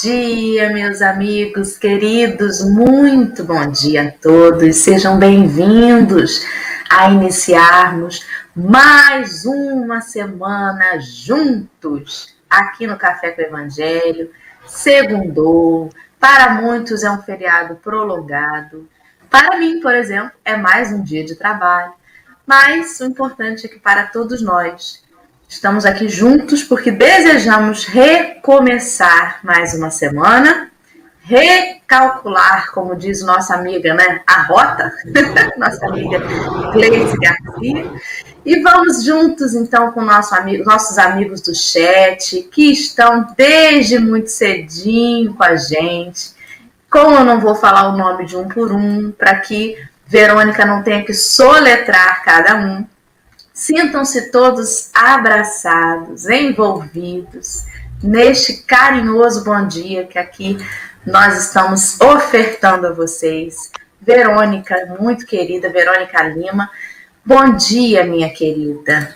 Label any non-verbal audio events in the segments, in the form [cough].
Dia, meus amigos queridos, muito bom dia a todos, sejam bem-vindos a iniciarmos mais uma semana juntos aqui no Café com o Evangelho. Segundou, para muitos é um feriado prolongado, para mim, por exemplo, é mais um dia de trabalho, mas o importante é que para todos nós Estamos aqui juntos porque desejamos recomeçar mais uma semana, recalcular, como diz nossa amiga, né, a rota, [laughs] nossa amiga Gleice Garcia, e vamos juntos então com nosso amigo, nossos amigos do chat que estão desde muito cedinho com a gente. Como eu não vou falar o nome de um por um, para que Verônica não tenha que soletrar cada um, Sintam-se todos abraçados, envolvidos neste carinhoso bom dia que aqui nós estamos ofertando a vocês. Verônica, muito querida, Verônica Lima. Bom dia, minha querida.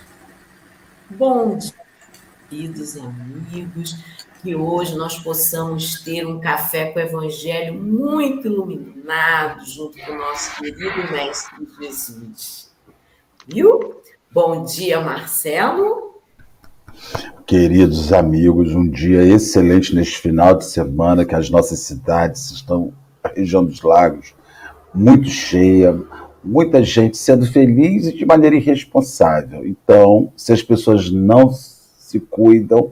Bom dia, queridos amigos. Que hoje nós possamos ter um café com o Evangelho muito iluminado junto com o nosso querido Mestre Jesus. Viu? Bom dia, Marcelo. Queridos amigos, um dia excelente neste final de semana, que as nossas cidades estão, a região dos lagos, muito cheia, muita gente sendo feliz e de maneira irresponsável. Então, se as pessoas não se cuidam,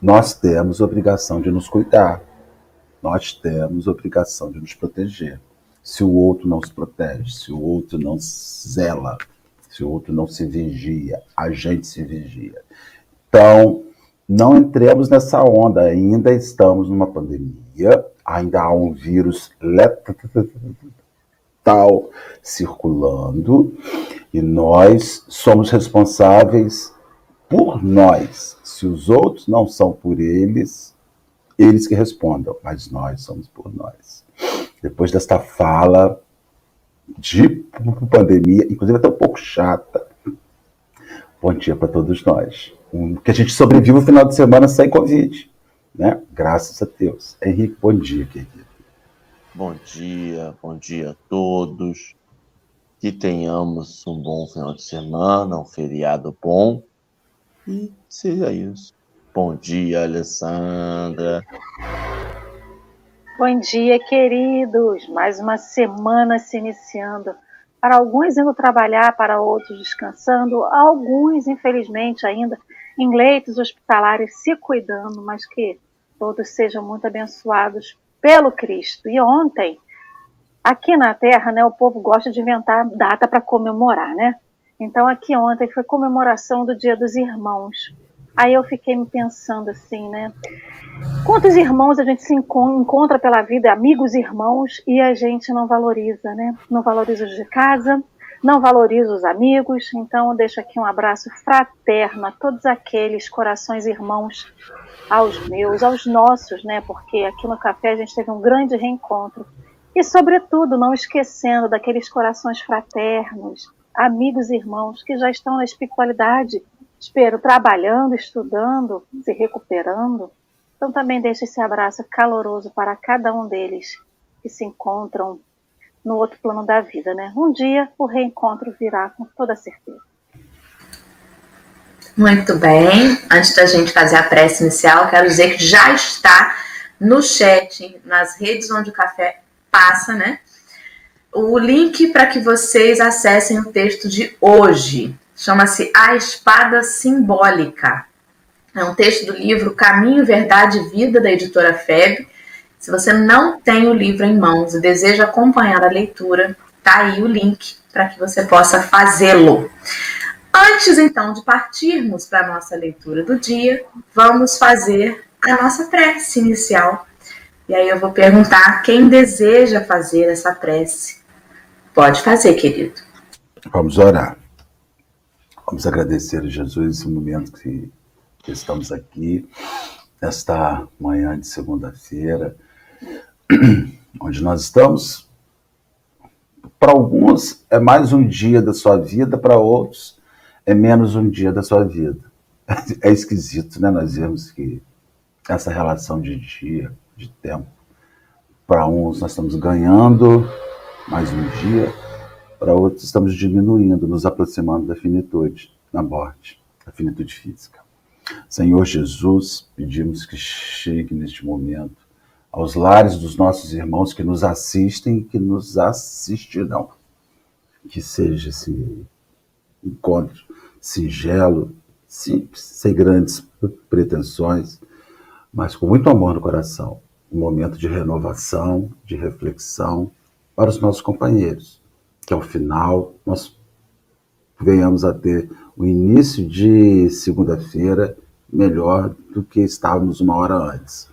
nós temos obrigação de nos cuidar. Nós temos obrigação de nos proteger. Se o outro não se protege, se o outro não zela se o outro não se vigia, a gente se vigia. Então, não entremos nessa onda, ainda estamos numa pandemia, ainda há um vírus letal circulando e nós somos responsáveis por nós. Se os outros não são por eles, eles que respondam, mas nós somos por nós. Depois desta fala, de pandemia, inclusive até um pouco chata. Bom dia para todos nós. Um, que a gente sobrevive o final de semana sem Covid. Né? Graças a Deus. Henrique, bom dia, querido. Bom dia, bom dia a todos. Que tenhamos um bom final de semana, um feriado bom. E seja isso. Bom dia, Alessandra. Bom dia, queridos! Mais uma semana se iniciando. Para alguns indo trabalhar, para outros descansando, alguns, infelizmente, ainda em leitos hospitalares se cuidando, mas que todos sejam muito abençoados pelo Cristo. E ontem, aqui na Terra, né, o povo gosta de inventar data para comemorar, né? Então, aqui ontem foi comemoração do Dia dos Irmãos. Aí eu fiquei me pensando assim, né? Quantos irmãos a gente se encontra pela vida, amigos irmãos, e a gente não valoriza, né? Não valoriza os de casa, não valoriza os amigos. Então, deixo aqui um abraço fraterno a todos aqueles corações irmãos, aos meus, aos nossos, né? Porque aqui no café a gente teve um grande reencontro. E, sobretudo, não esquecendo daqueles corações fraternos, amigos e irmãos que já estão na espiritualidade, espero, trabalhando, estudando, se recuperando então também deixo esse abraço caloroso para cada um deles que se encontram no outro plano da vida, né? Um dia o reencontro virá com toda certeza. Muito bem. Antes da gente fazer a prece inicial, quero dizer que já está no chat, nas redes onde o café passa, né? O link para que vocês acessem o texto de hoje. Chama-se A Espada Simbólica. É um texto do livro Caminho, Verdade e Vida, da editora FEB. Se você não tem o livro em mãos e deseja acompanhar a leitura, tá aí o link para que você possa fazê-lo. Antes então de partirmos para a nossa leitura do dia, vamos fazer a nossa prece inicial. E aí eu vou perguntar quem deseja fazer essa prece. Pode fazer, querido. Vamos orar. Vamos agradecer a Jesus esse momento que estamos aqui nesta manhã de segunda-feira, [clears throat] onde nós estamos. Para alguns é mais um dia da sua vida, para outros é menos um dia da sua vida. [laughs] É esquisito, né? Nós vemos que essa relação de dia, de tempo. Para uns, nós estamos ganhando mais um dia, para outros, estamos diminuindo, nos aproximando da finitude, da morte, da finitude física. Senhor Jesus, pedimos que chegue neste momento aos lares dos nossos irmãos que nos assistem e que nos assistirão. Que seja esse encontro singelo, simples, sem grandes pretensões, mas com muito amor no coração. Um momento de renovação, de reflexão para os nossos companheiros. Que ao final nós venhamos a ter o início de segunda-feira melhor do que estávamos uma hora antes.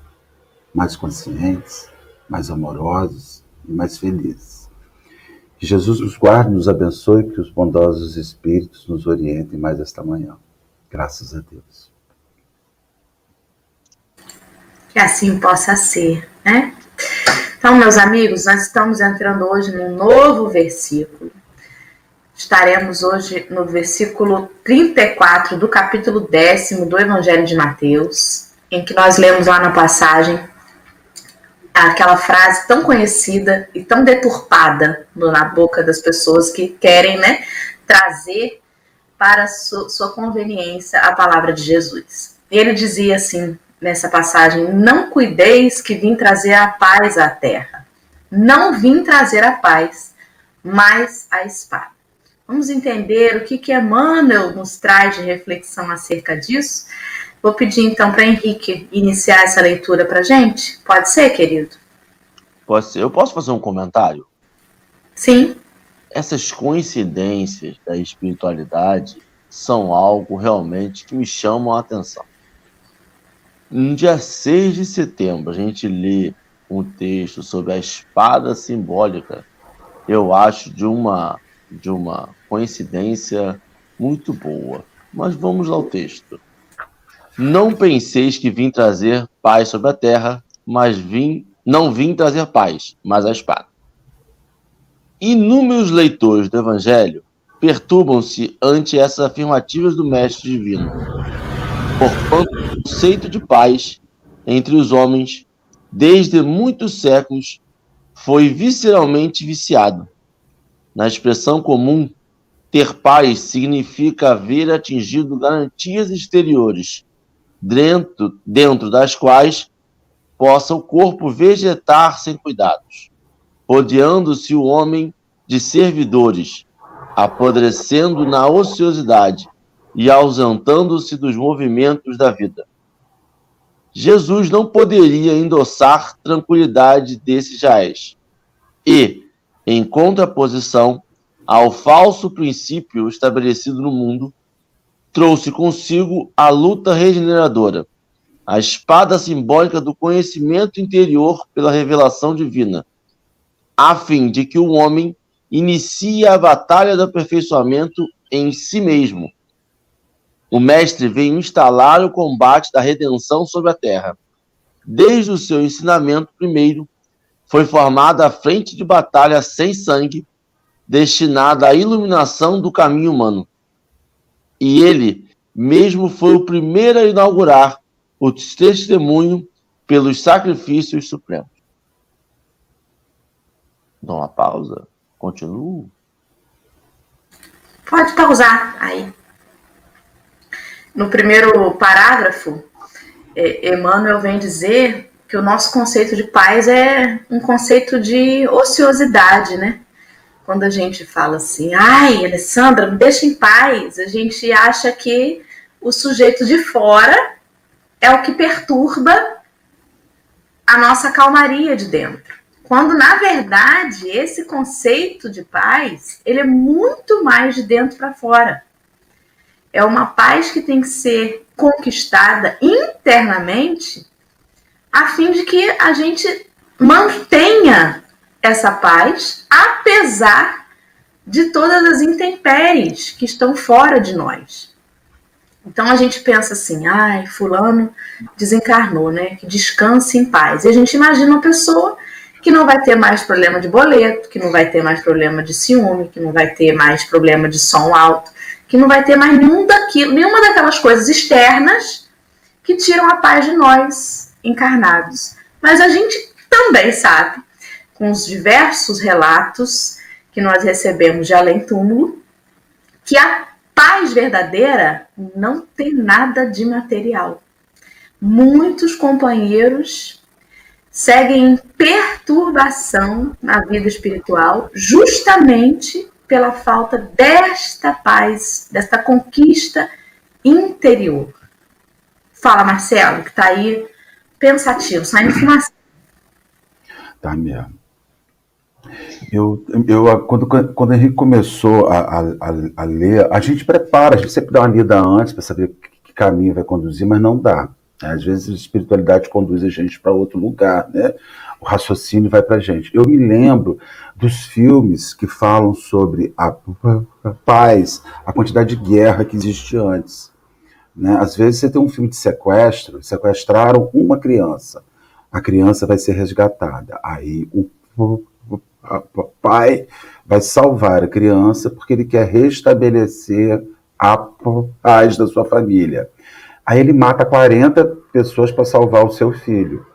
Mais conscientes, mais amorosos e mais felizes. Que Jesus nos guarde, nos abençoe, que os bondosos espíritos nos orientem mais esta manhã. Graças a Deus. Que assim possa ser, né? Então, meus amigos, nós estamos entrando hoje num novo versículo. Estaremos hoje no versículo 34 do capítulo décimo do Evangelho de Mateus, em que nós lemos lá na passagem aquela frase tão conhecida e tão deturpada na boca das pessoas que querem né, trazer para sua, conveniência a palavra de Jesus. Ele dizia assim nessa passagem: Não cuideis que vim trazer a paz à terra. Não vim trazer a paz, mas a espada. Vamos entender o que, que Emmanuel nos traz de reflexão acerca disso? Vou pedir então para Henrique iniciar essa leitura para gente. Pode ser, querido? Pode ser. Eu posso fazer um comentário? Sim. Essas coincidências da espiritualidade são algo realmente que me chamam a atenção. No dia 6 de setembro, a gente lê um texto sobre a espada simbólica, eu acho de uma de uma coincidência muito boa. Mas vamos ao texto. Não penseis que vim trazer paz sobre a terra, mas vim, não vim trazer paz, mas a espada. Inúmeros leitores do Evangelho perturbam-se ante essas afirmativas do Mestre Divino, porquanto o conceito de paz entre os homens, desde muitos séculos, foi visceralmente viciado. Na expressão comum, ter paz significa haver atingido garantias exteriores, dentro, dentro das quais possa o corpo vegetar sem cuidados, rodeando-se o homem de servidores, apodrecendo na ociosidade e ausentando-se dos movimentos da vida. Jesus não poderia endossar tranquilidade desses jaés. E, em contraposição ao falso princípio estabelecido no mundo, trouxe consigo a luta regeneradora, a espada simbólica do conhecimento interior pela revelação divina, a fim de que o homem inicie a batalha do aperfeiçoamento em si mesmo. O Mestre veio instalar o combate da redenção sobre a terra. Desde o seu ensinamento primeiro, foi formada a frente de batalha sem sangue, destinada à iluminação do caminho humano. E ele mesmo foi o primeiro a inaugurar o testemunho pelos sacrifícios supremos. Dá uma pausa. Continuo. Pode pausar aí. No primeiro parágrafo, é, Emmanuel vem dizer que o nosso conceito de paz é um conceito de ociosidade, né? Quando a gente fala assim, ai, Alessandra, me deixa em paz, a gente acha que o sujeito de fora é o que perturba a nossa calmaria de dentro. Quando, na verdade, esse conceito de paz, ele é muito mais de dentro para fora. É uma paz que tem que ser conquistada internamente a fim de que a gente mantenha essa paz, apesar de todas as intempéries que estão fora de nós. Então a gente pensa assim, ai, fulano desencarnou, né? Que descanse em paz. E a gente imagina uma pessoa que não vai ter mais problema de boleto, que não vai ter mais problema de ciúme, que não vai ter mais problema de som alto, que não vai ter mais nenhum daquilo, nenhuma daquelas coisas externas que tiram a paz de nós encarnados. Mas a gente também sabe, com os diversos relatos que nós recebemos de além-túmulo, que a paz verdadeira não tem nada de material. Muitos companheiros seguem em perturbação na vida espiritual, justamente pela falta desta paz, desta conquista interior. Fala, Marcelo, que está aí pensativo, saindo fumaça. Tá mesmo. Eu, eu, quando, quando a gente começou a, a, a, ler, a gente prepara, a gente sempre dá uma lida antes para saber que caminho vai conduzir, mas não dá. Às vezes a espiritualidade conduz a gente para outro lugar, né? O raciocínio vai para a gente. Eu me lembro dos filmes que falam sobre a paz, a quantidade de guerra que existe antes. Né? Às vezes você tem um filme de sequestro, sequestraram uma criança, a criança vai ser resgatada. Aí o pai vai salvar a criança porque ele quer restabelecer a paz da sua família. Aí ele mata 40 pessoas para salvar o seu filho.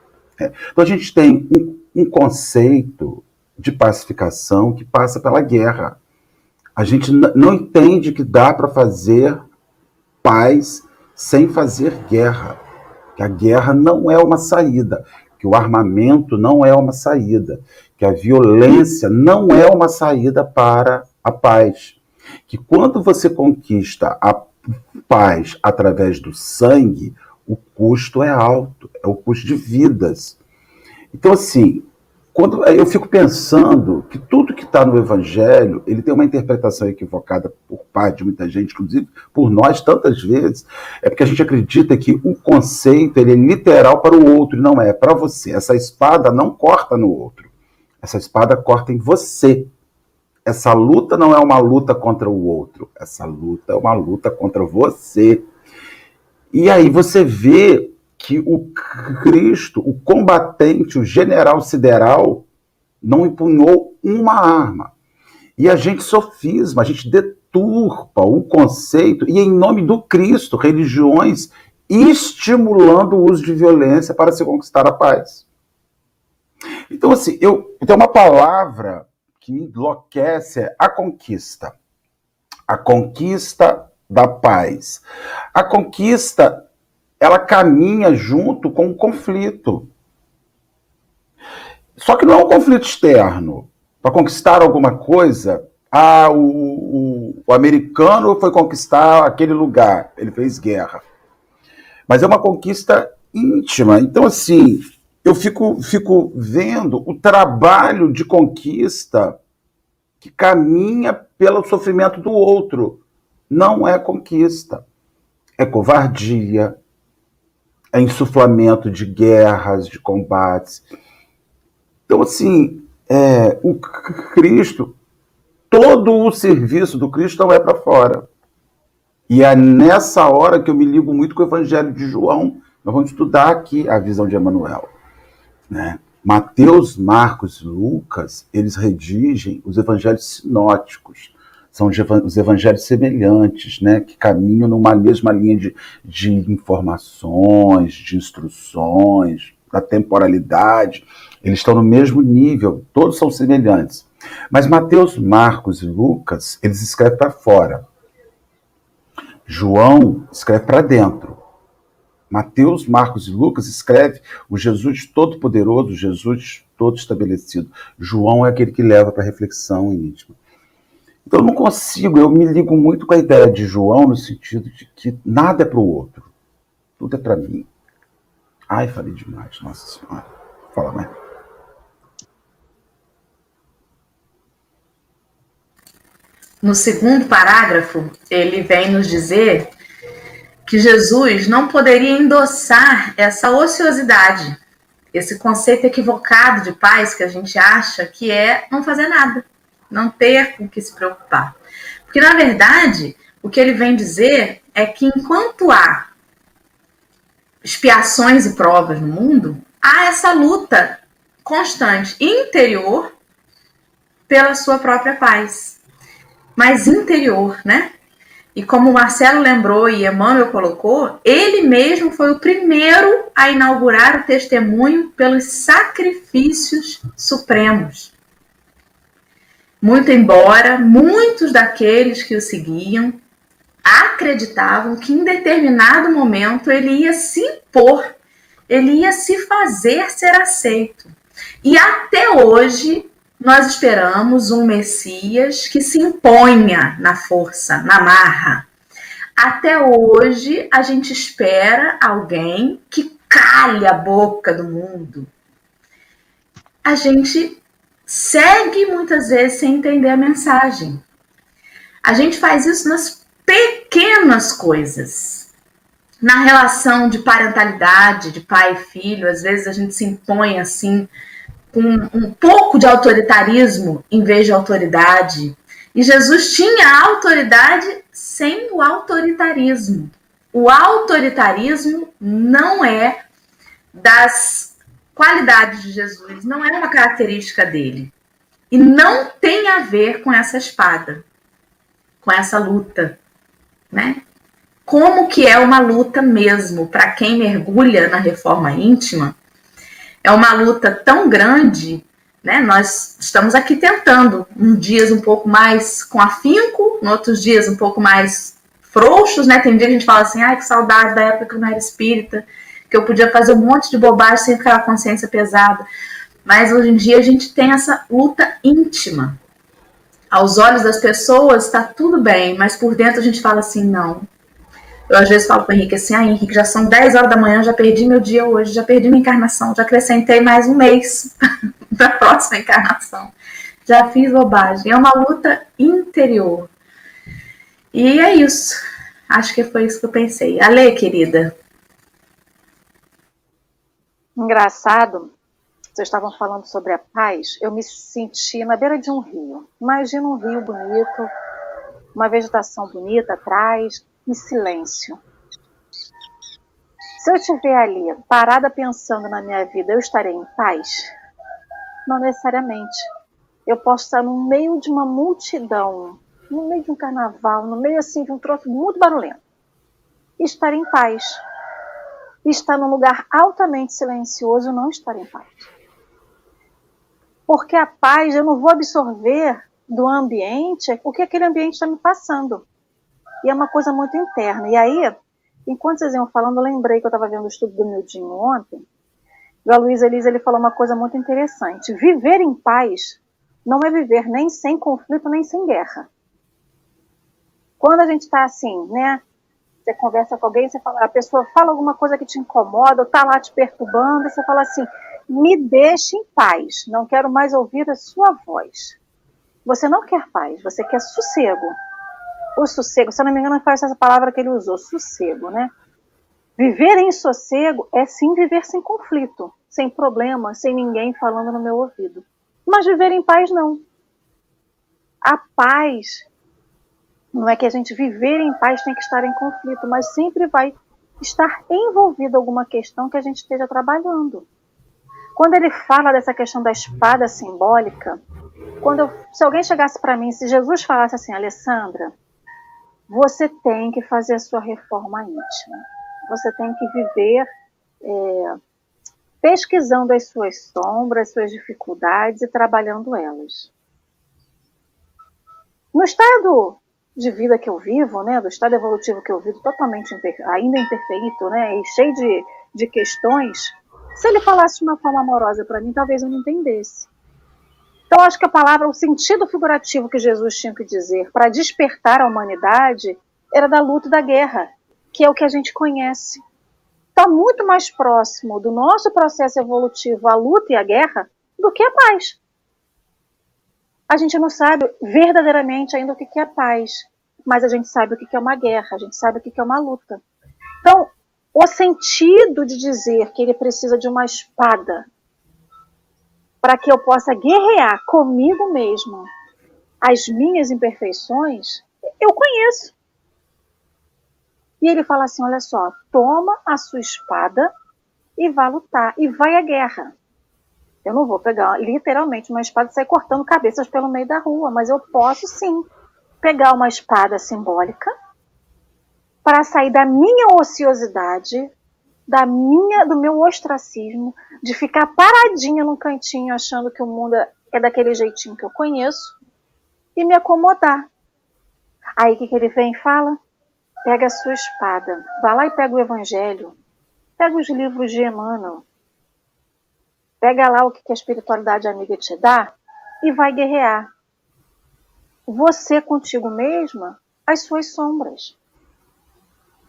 É. Então a gente tem um, um conceito de pacificação que passa pela guerra. A gente não entende que dá para fazer paz sem fazer guerra. Que a guerra não é uma saída, que o armamento não é uma saída, que a violência não é uma saída para a paz. Que quando você conquista a paz através do sangue, o custo é alto, é o custo de vidas. Então, assim, quando eu fico pensando que tudo que está no Evangelho, ele tem uma interpretação equivocada por parte de muita gente, inclusive por nós tantas vezes, é porque a gente acredita que o conceito ele é literal para o outro, e não é, é para você. Essa espada não corta no outro. Essa espada corta em você. Essa luta não é uma luta contra o outro. Essa luta é uma luta contra você. E aí você vê que o Cristo, o combatente, o general sideral, não empunhou uma arma. E a gente sofisma, a gente deturpa o conceito, e em nome do Cristo, religiões estimulando o uso de violência para se conquistar a paz. Então, assim, eu tenho uma palavra que me enlouquece é a conquista. A conquista da paz. A conquista, ela caminha junto com o conflito. Só que não é um conflito externo. Para conquistar alguma coisa, ah, o, o, o americano foi conquistar aquele lugar, ele fez guerra. Mas é uma conquista íntima. Então, assim, eu fico, fico vendo o trabalho de conquista que caminha pelo sofrimento do outro. Não é conquista, é covardia, é insuflamento de guerras, de combates. Então, assim, é, o Cristo, todo o serviço do Cristo não é para fora. E é nessa hora que eu me ligo muito com o Evangelho de João. Nós vamos estudar aqui a visão de Emmanuel. Né? Mateus, Marcos e Lucas, eles redigem os evangelhos sinóticos. São os evangelhos semelhantes, né, que caminham numa mesma linha de, de informações, de instruções, da temporalidade. Eles estão no mesmo nível, todos são semelhantes. Mas Mateus, Marcos e Lucas, eles escrevem para fora. João escreve para dentro. Mateus, Marcos e Lucas escreve o Jesus todo-poderoso, Jesus todo estabelecido. João é aquele que leva para reflexão íntima. Então eu não consigo, eu me ligo muito com a ideia de João no sentido de que nada é para o outro, tudo é para mim. Ai, falei demais, nossa senhora. Fala mais. No segundo parágrafo, ele vem nos dizer que Jesus não poderia endossar essa ociosidade, esse conceito equivocado de paz que a gente acha que é não fazer nada, não ter com que se preocupar. Porque, na verdade, o que ele vem dizer é que enquanto há expiações e provas no mundo, há essa luta constante interior pela sua própria paz. Mas interior, né? E como o Marcelo lembrou e Emmanuel colocou, ele mesmo foi o primeiro a inaugurar o testemunho pelos sacrifícios supremos. Muito embora muitos daqueles que o seguiam acreditavam que em determinado momento ele ia se impor, ele ia se fazer ser aceito. E até hoje nós esperamos um Messias que se imponha na força, na marra. Até hoje a gente espera alguém que calhe a boca do mundo. A gente segue muitas vezes sem entender a mensagem. A gente faz isso nas pequenas coisas. Na relação de parentalidade, de pai e filho, às vezes a gente se impõe assim, com um pouco de autoritarismo em vez de autoridade. E Jesus tinha autoridade sem o autoritarismo. O autoritarismo não é das qualidade de Jesus não é uma característica dele. E não tem a ver com essa espada, com essa luta, né? Como que é uma luta mesmo para quem mergulha na reforma íntima? É uma luta tão grande, né? Nós estamos aqui tentando, um dias um pouco mais com afinco, outros dias um pouco mais frouxos, né? Tem dia que a gente fala assim, ai, que saudade da época que eu não era espírita que eu podia fazer um monte de bobagem sem aquela consciência pesada. Mas hoje em dia a gente tem essa luta íntima. Aos olhos das pessoas está tudo bem, mas por dentro a gente fala assim, não. Eu às vezes falo para o Henrique assim, ah, Henrique, já são 10 horas da manhã, já perdi meu dia hoje, já perdi minha encarnação, já acrescentei mais um mês [laughs] da próxima encarnação. Já fiz bobagem. É uma luta interior. E é isso. Acho que foi isso que eu pensei. Ale, querida, Engraçado, vocês estavam falando sobre a paz, eu me senti na beira de um rio. Imagina um rio bonito, uma vegetação bonita atrás, em silêncio. Se eu estiver ali, parada pensando na minha vida, eu estarei em paz? Não necessariamente. Eu posso estar no meio de uma multidão, no meio de um carnaval, no meio assim de um troço muito barulhento. E estar em paz estar num lugar altamente silencioso não estar em paz. Porque a paz eu não vou absorver do ambiente o que aquele ambiente está me passando. E é uma coisa muito interna. E aí, enquanto vocês iam falando, eu lembrei que eu estava vendo o estudo do Mildinho ontem. E a Luiz Elisa ele falou uma coisa muito interessante. Viver em paz não é viver nem sem conflito, nem sem guerra. Quando a gente está assim, né, você conversa com alguém, você fala, a pessoa fala alguma coisa que te incomoda, ou está lá te perturbando, você fala assim: me deixe em paz, não quero mais ouvir a sua voz. Você não quer paz, você quer sossego. O sossego, se eu não me engano, foi essa palavra que ele usou, sossego, né? Viver em sossego é sim viver sem conflito, sem problema, sem ninguém falando no meu ouvido. Mas viver em paz não. A paz não é que a gente viver em paz tem que estar em conflito, mas sempre vai estar envolvido alguma questão que a gente esteja trabalhando. Quando ele fala dessa questão da espada simbólica, quando eu, se alguém chegasse para mim, se Jesus falasse assim, Alessandra, você tem que fazer a sua reforma íntima, você tem que viver é, pesquisando as suas sombras, as suas dificuldades e trabalhando elas. No estado de vida que eu vivo, né, do estado evolutivo que eu vivo, totalmente ainda imperfeito, né, e cheio de, de questões, se ele falasse de uma forma amorosa para mim, talvez eu não entendesse. Então, acho que a palavra, o sentido figurativo que Jesus tinha que dizer para despertar a humanidade era da luta e da guerra, que é o que a gente conhece. Está muito mais próximo do nosso processo evolutivo a luta e a guerra do que a paz a gente não sabe verdadeiramente ainda o que é paz, mas a gente sabe o que é uma guerra, a gente sabe o que é uma luta. Então, o sentido de dizer que ele precisa de uma espada para que eu possa guerrear comigo mesmo as minhas imperfeições, eu conheço. E ele fala assim: olha só, toma a sua espada e vá lutar, e vai à guerra. Eu não vou pegar literalmente uma espada e sair cortando cabeças pelo meio da rua, mas eu posso sim pegar uma espada simbólica para sair da minha ociosidade, da minha, do meu ostracismo, de ficar paradinha num cantinho achando que o mundo é daquele jeitinho que eu conheço e me acomodar. Aí o que, que ele vem e fala? Pega a sua espada, vai lá e pega o evangelho, pega os livros de Emmanuel, pega lá o que, que a espiritualidade amiga te dá e vai guerrear. Você contigo mesma, as suas sombras.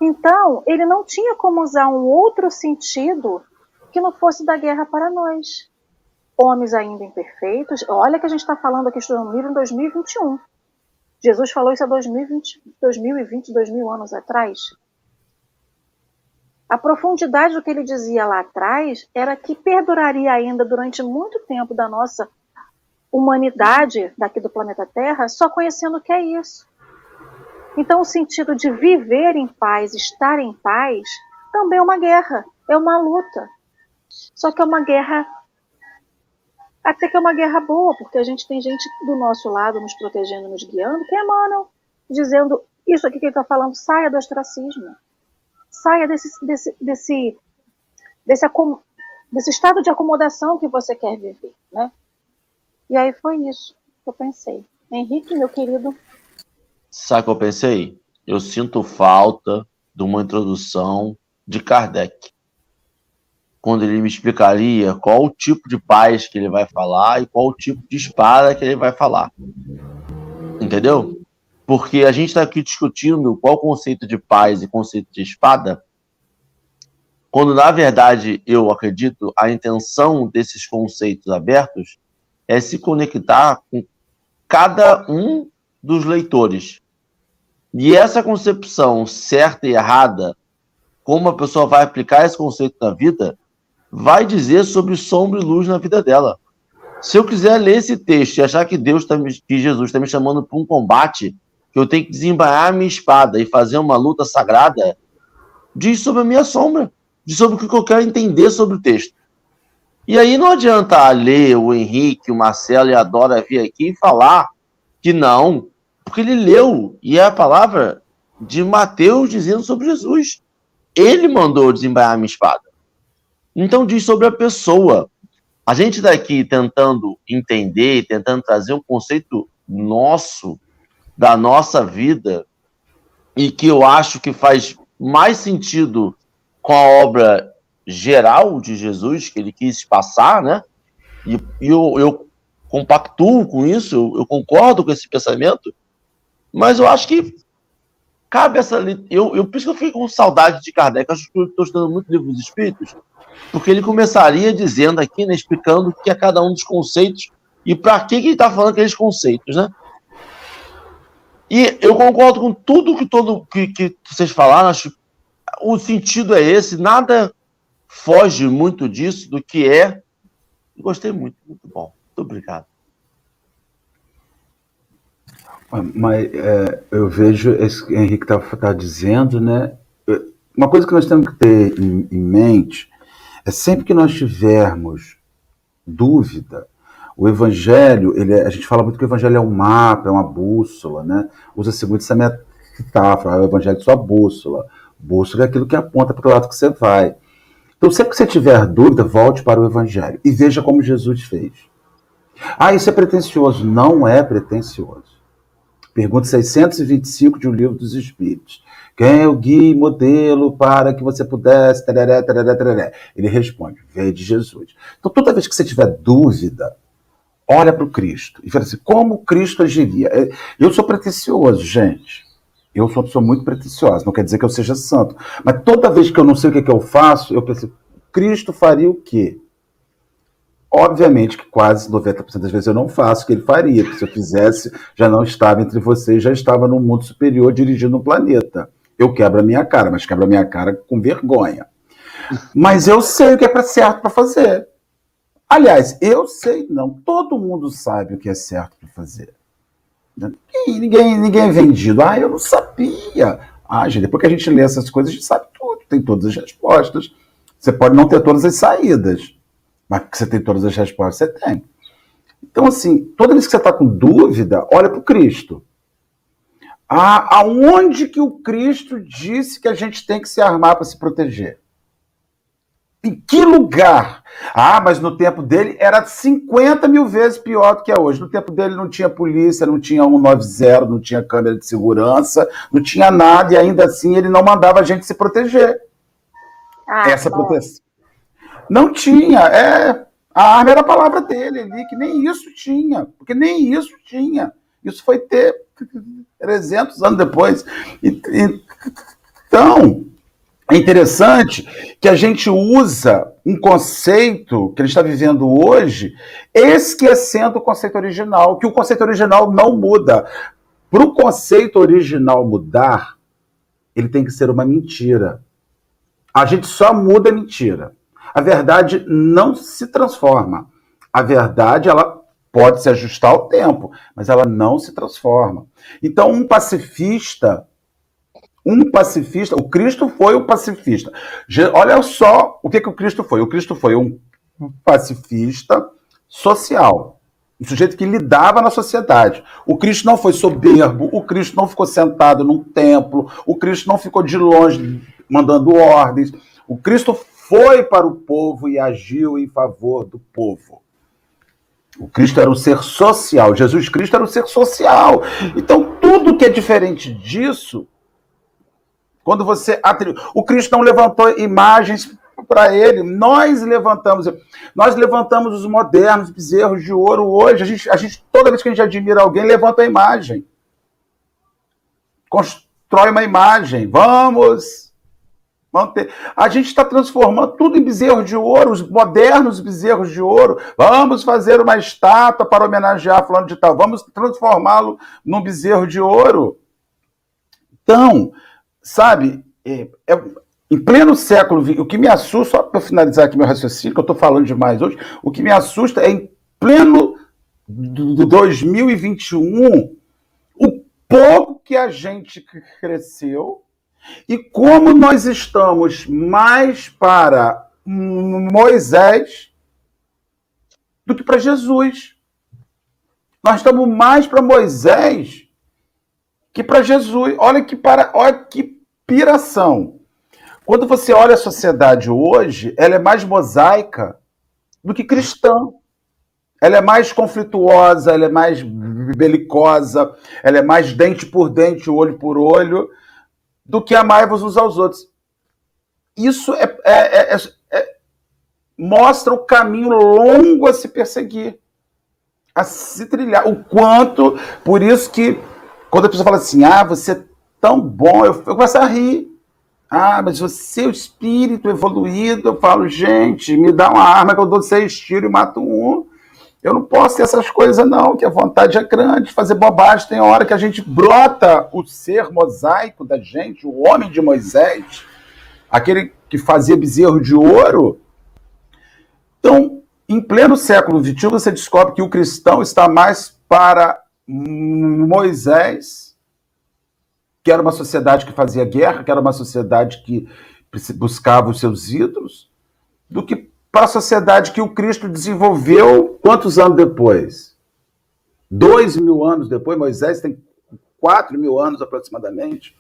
Então, ele não tinha como usar um outro sentido que não fosse da guerra para nós. Homens ainda imperfeitos. Olha que a gente está falando aqui, estudando um livro em 2021. Jesus falou isso há 2020, 2020, 2000 anos atrás. A profundidade do que ele dizia lá atrás era que perduraria ainda durante muito tempo da nossa humanidade daqui do planeta Terra só conhecendo o que é isso. Então, o sentido de viver em paz, estar em paz, também é uma guerra, é uma luta. Só que é uma guerra, até que é uma guerra boa, porque a gente tem gente do nosso lado nos protegendo, nos guiando, que é Emmanuel, dizendo isso aqui que ele está falando, saia do ostracismo. Saia desse, desse, desse, desse, desse estado de acomodação que você quer viver, né? E aí foi isso que eu pensei. Henrique, meu querido, Sabe o que eu pensei? Eu sinto falta de uma introdução de Kardec. Quando ele me explicaria qual o tipo de paz que ele vai falar e qual o tipo de espada que ele vai falar. Entendeu? Porque a gente está aqui discutindo qual conceito de paz e conceito de espada, quando na verdade eu acredito a intenção desses conceitos abertos é se conectar com cada um dos leitores. E essa concepção certa e errada, como a pessoa vai aplicar esse conceito na vida, vai dizer sobre sombra e luz na vida dela. Se eu quiser ler esse texto e achar que Deus tá me, que Jesus está me chamando para um combate, que eu tenho que desembainhar a minha espada e fazer uma luta sagrada, diz sobre a minha sombra, diz sobre o que eu quero entender sobre o texto. E aí não adianta ler o Henrique, o Marcelo e a Dora vir aqui e falar que não, porque ele leu, e é a palavra de Mateus dizendo sobre Jesus. Ele mandou desembainhar a minha espada. Então diz sobre a pessoa. A gente daqui tentando entender, tentando trazer um conceito nosso, da nossa vida, e que eu acho que faz mais sentido com a obra geral de Jesus, que ele quis passar, né? E, e eu, eu compactuo com isso, eu, eu concordo com esse pensamento, mas eu acho que cabe essa. Eu, eu, por isso que eu fico com saudade de Kardec. Acho que eu estou estudando muito livro dos Espíritos, porque ele começaria dizendo aqui, né, explicando o que é cada um dos conceitos e para que, que ele está falando aqueles conceitos, né? E eu concordo com tudo que, todo, que, que vocês falaram, acho o sentido é esse, nada foge muito disso, do que é. Gostei muito, muito bom. Muito obrigado. Mas é, eu vejo esse que o Henrique está tá dizendo, né? Uma coisa que nós temos que ter em, em, mente é sempre que nós tivermos dúvida, o Evangelho, ele é, a gente fala muito que o Evangelho é um mapa, é uma bússola, né? Usa-se muito essa metáfora, o Evangelho é sua bússola. Bússola é aquilo que aponta para o lado que você vai. Então, sempre que você tiver dúvida, volte para o Evangelho e veja como Jesus fez. Ah, isso é pretencioso. Não é pretencioso. Pergunta 625 de O Livro dos Espíritos. Quem é o guia modelo para que você pudesse. Ele responde: veio de Jesus. Então, toda vez que você tiver dúvida, olha para o Cristo e fala assim: como Cristo agiria? É, eu sou pretensioso, gente. Eu sou uma pessoa muito pretensiosa, não quer dizer que eu seja santo. Mas toda vez que eu não sei o que, é que eu faço, eu penso: Cristo faria o quê? Obviamente que quase 90% das vezes eu não faço o que ele faria, porque se eu fizesse, já não estava entre vocês, já estava no mundo superior dirigindo um planeta. Eu quebro a minha cara, mas quebro a minha cara com vergonha. Mas eu sei o que é certo para fazer. Aliás, eu sei, não, todo mundo sabe o que é certo para fazer. Ninguém, ninguém, ninguém é vendido. Ah, eu não sabia. Ah, gente, depois que a gente lê essas coisas, a gente sabe tudo, tem todas as respostas. Você pode não ter todas as saídas, mas que você tem todas as respostas, você tem. Então, assim, toda vez que você está com dúvida, olha para o Cristo. Ah, aonde que o Cristo disse que a gente tem que se armar para se proteger? Em que lugar? Ah, mas no tempo dele era 50 mil vezes pior do que é hoje. No tempo dele não tinha polícia, não tinha 190, não tinha câmera de segurança, não tinha nada, e ainda assim ele não mandava a gente se proteger. Ah, Essa bom. proteção. Não tinha, é. A arma era a palavra dele ali, que nem isso tinha, porque nem isso tinha. Isso foi ter 300 anos depois. E, e, então, é interessante que a gente usa um conceito que ele está vivendo hoje, esquecendo o conceito original, que o conceito original não muda. Para o conceito original mudar, ele tem que ser uma mentira. A gente só muda a mentira. A verdade não se transforma. A verdade, ela pode se ajustar ao tempo, mas ela não se transforma. Então, um pacifista um pacifista, o Cristo foi o pacifista. Olha só o que, que o Cristo foi. O Cristo foi um pacifista social. Um sujeito que lidava na sociedade. O Cristo não foi soberbo, o Cristo não ficou sentado num templo, o Cristo não ficou de longe mandando ordens. O Cristo foi para o povo e agiu em favor do povo. O Cristo era um ser social, Jesus Cristo era um ser social. Então, tudo que é diferente disso quando você atribui. O Cristo não levantou imagens para ele, nós levantamos. Nós levantamos os modernos bezerros de ouro hoje. A gente, a gente, toda vez que a gente admira alguém, levanta a imagem. Constrói uma imagem. Vamos. Manter. A gente está transformando tudo em bezerro de ouro, os modernos bezerros de ouro. Vamos fazer uma estátua para homenagear fulano de tal. Vamos transformá-lo num bezerro de ouro. Então, sabe, é, é, em pleno século XX, o que me assusta, só para finalizar aqui meu raciocínio, que eu estou falando demais hoje, o que me assusta é em pleno do 2021, o pouco que a gente cresceu e como nós estamos mais para Moisés do que para Jesus. Nós estamos mais para Moisés que para Jesus. Olha que para, olha que piração. Quando você olha a sociedade hoje, ela é mais mosaica do que cristã. Ela é mais conflituosa, ela é mais belicosa, ela é mais dente por dente, olho por olho, do que amai-vos uns aos outros. Isso é, é, é, é, mostra o caminho longo a se perseguir, a se trilhar. O quanto, por isso que quando a pessoa fala assim, ah, você é tão bom, eu, eu começo a rir. Ah, mas você é o espírito evoluído. Eu falo, gente, me dá uma arma que eu dou seis tiros e mato um. Eu não posso ter essas coisas, não, que a vontade é grande, fazer bobagem. Tem hora que a gente brota o ser mosaico da gente, o homem de Moisés, aquele que fazia bezerro de ouro. Então, em pleno século XXI, você descobre que o cristão está mais para Moisés, que era uma sociedade que fazia guerra, que era uma sociedade que buscava os seus ídolos, do que para a sociedade que o Cristo desenvolveu quantos anos depois? Dois mil anos depois, Moisés tem quatro mil anos aproximadamente.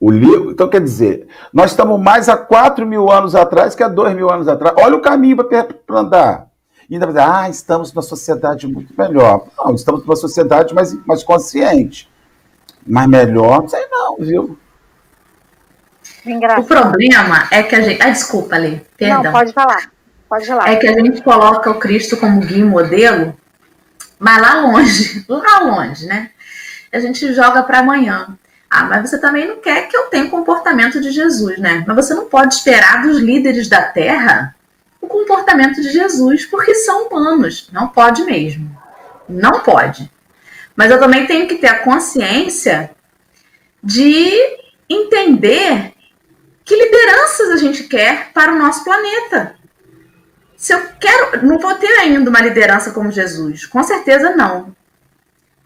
O livro, então quer dizer, nós estamos mais há quatro mil anos atrás que há dois mil anos atrás. Olha o caminho para andar. E ainda vai dizer, ah, estamos numa sociedade muito melhor. Não, estamos numa sociedade mais, mais consciente. Mas melhor, não sei não, viu? Engraçado. O problema é que a gente. Ah, desculpa, ali. Perdão. Não, pode falar. Pode falar. É que a gente coloca o Cristo como guia e modelo, mas lá longe, [laughs] lá longe, né? A gente joga para amanhã. Ah, mas você também não quer que eu tenha o comportamento de Jesus, né? Mas você não pode esperar dos líderes da Terra o comportamento de Jesus, porque são humanos. Não pode mesmo. Não pode. Mas eu também tenho que ter a consciência de entender que lideranças a gente quer para o nosso planeta. Se eu quero, não vou ter ainda uma liderança como Jesus, com certeza não.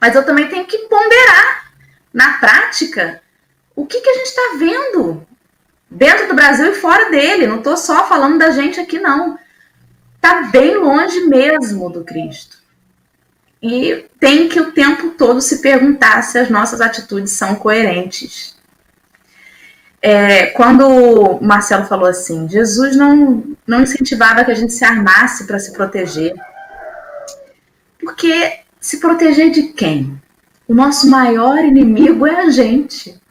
Mas eu também tenho que ponderar na prática o que, que a gente está vendo dentro do Brasil e fora dele. Não estou só falando da gente aqui, não. Está bem longe mesmo do Cristo. e tem que o tempo todo se perguntar se as nossas atitudes são coerentes. É, quando o Marcelo falou assim, Jesus não, não incentivava que a gente se armasse para se proteger. Porque se proteger de quem? O nosso maior inimigo é a gente.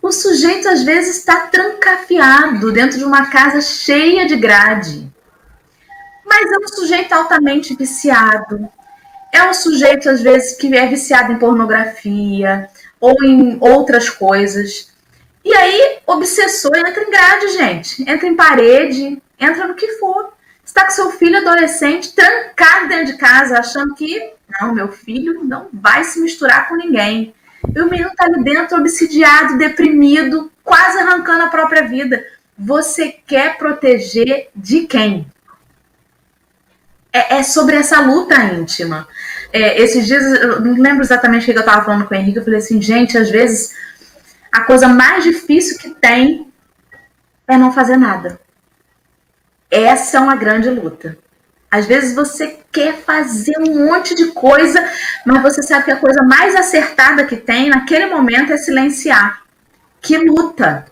O sujeito às vezes está trancafiado dentro de uma casa cheia de grade. Mas é um sujeito altamente viciado. É um sujeito, às vezes, que é viciado em pornografia ou em outras coisas. E aí, obsessor entra em grade, gente. Entra em parede, entra no que for. Está com seu filho adolescente trancado dentro de casa, achando que não, meu filho não vai se misturar com ninguém. E o menino está ali dentro, obsidiado, deprimido, quase arrancando a própria vida. Você quer proteger de quem? É, é sobre essa luta íntima. É, esses dias, eu não lembro exatamente o que eu estava falando com o Henrique, eu falei assim, gente, às vezes a coisa mais difícil que tem é não fazer nada. Essa é uma grande luta. Às vezes você quer fazer um monte de coisa, mas você sabe que a coisa mais acertada que tem naquele momento é silenciar. Que luta!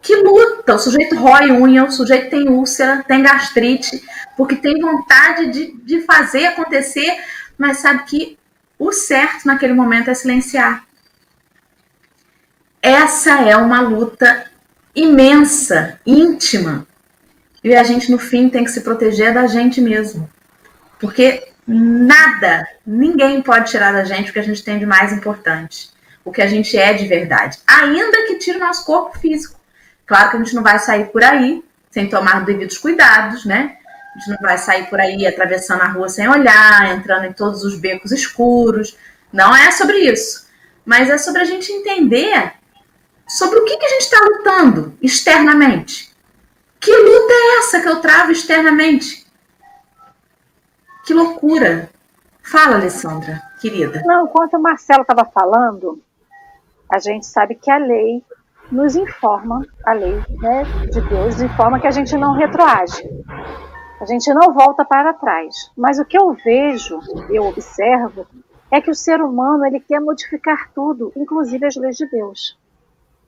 Que luta! O sujeito rói unha, o sujeito tem úlcera, tem gastrite, porque tem vontade de, de fazer acontecer, mas sabe que o certo naquele momento é silenciar. Essa é uma luta imensa, íntima, e a gente, no fim, tem que se proteger da gente mesmo. Porque nada, ninguém pode tirar da gente o que a gente tem de mais importante. O que a gente é de verdade. Ainda que tire o nosso corpo físico. Claro que a gente não vai sair por aí sem tomar devidos cuidados, né? A gente não vai sair por aí atravessando a rua sem olhar, entrando em todos os becos escuros. Não é sobre isso. Mas é sobre a gente entender sobre o que, que a gente está lutando externamente. Que luta é essa que eu travo externamente? Que loucura. Fala, Alessandra, querida. Não, enquanto o Marcelo estava falando, a gente sabe que a lei nos informa, a lei né, de Deus informa que a gente não retroage. A gente não volta para trás. Mas o que eu vejo, eu observo, é que o ser humano ele quer modificar tudo, inclusive as leis de Deus.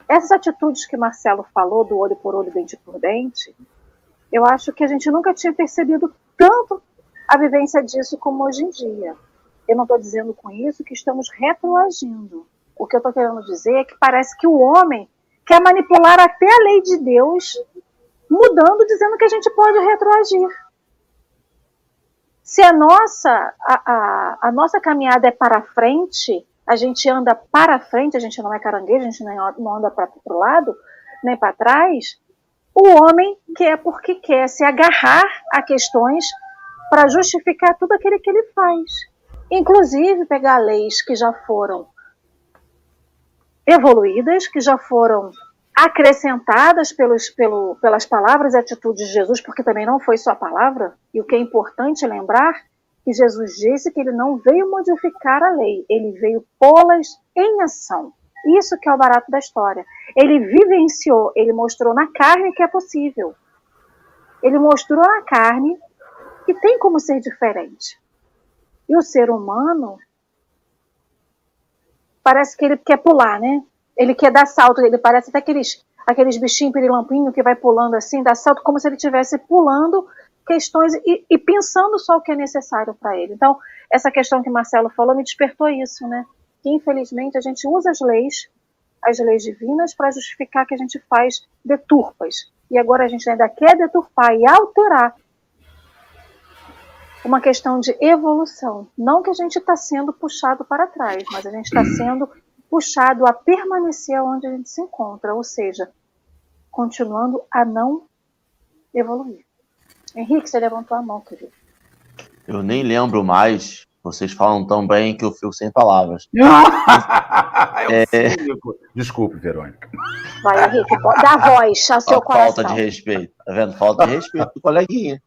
Essas atitudes que Marcelo falou, do olho por olho, dente por dente, eu acho que a gente nunca tinha percebido tanto a vivência disso como hoje em dia. Eu não estou dizendo com isso que estamos retroagindo. O que eu estou querendo dizer é que parece que o homem quer manipular até a lei de Deus, mudando, dizendo que a gente pode retroagir. Se a nossa, a, a, a nossa caminhada é para frente, a gente anda para frente, a gente não é caranguejo, a gente não anda para o lado, nem para trás. O homem quer porque quer se agarrar a questões para justificar tudo aquilo que ele faz. Inclusive pegar leis que já foram evoluídas, que já foram acrescentadas pelos, pelo, pelas palavras e atitudes de Jesus, porque também não foi só a palavra, e o que é importante lembrar que Jesus disse que ele não veio modificar a lei, ele veio pô-las em ação. Isso que é o barato da história. Ele vivenciou, ele mostrou na carne que é possível. Ele mostrou na carne que tem como ser diferente. E o ser humano parece que ele quer pular, né? Ele quer dar salto, ele parece até aqueles, aqueles bichinhos pirilampinho que vai pulando assim, dá salto como se ele estivesse pulando questões e, e pensando só o que é necessário para ele. Então, essa questão que Marcelo falou me despertou isso, né? Que infelizmente a gente usa as leis, as leis divinas, para justificar que a gente faz deturpas. E agora a gente ainda quer deturpar e alterar uma questão de evolução. Não que a gente está sendo puxado para trás, mas a gente está [clears throat] sendo puxado a permanecer onde a gente se encontra, ou seja, continuando a não evoluir. Henrique, você levantou a mão, querido. Eu nem lembro mais. Vocês falam tão bem que eu fico sem palavras. [laughs] é... Desculpe, Verônica. Vai, Henrique, dá voz ao seu a coração. Falta de respeito. Tá vendo? Falta de respeito do coleguinha.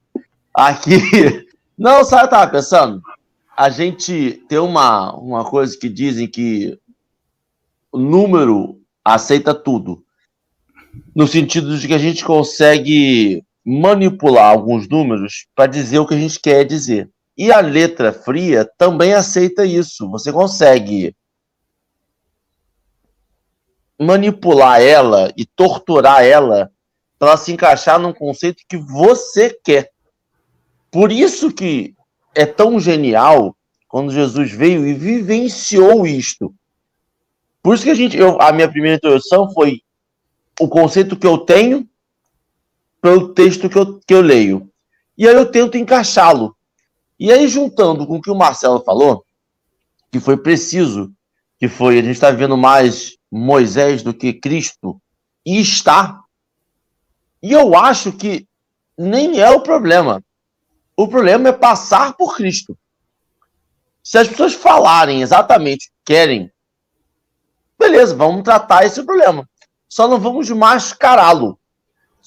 Aqui. [laughs] Não, sabe, eu tava pensando? A gente tem uma, uma coisa que dizem que o número aceita tudo. No sentido de que a gente consegue manipular alguns números para dizer o que a gente quer dizer. E a letra fria também aceita isso. Você consegue manipular ela e torturar ela para ela se encaixar num conceito que você quer. Por isso que é tão genial quando Jesus veio e vivenciou isto. Por isso que a gente, eu, a minha primeira introdução foi o conceito que eu tenho pelo texto que eu, que eu leio. E aí eu tento encaixá-lo. E aí, juntando com o que o Marcelo falou, que foi preciso, que foi, a gente está vendo mais Moisés do que Cristo, e está. E eu acho que nem é o problema. O problema é passar por Cristo. Se as pessoas falarem exatamente o que querem, beleza, vamos tratar esse problema. Só não vamos mascará-lo.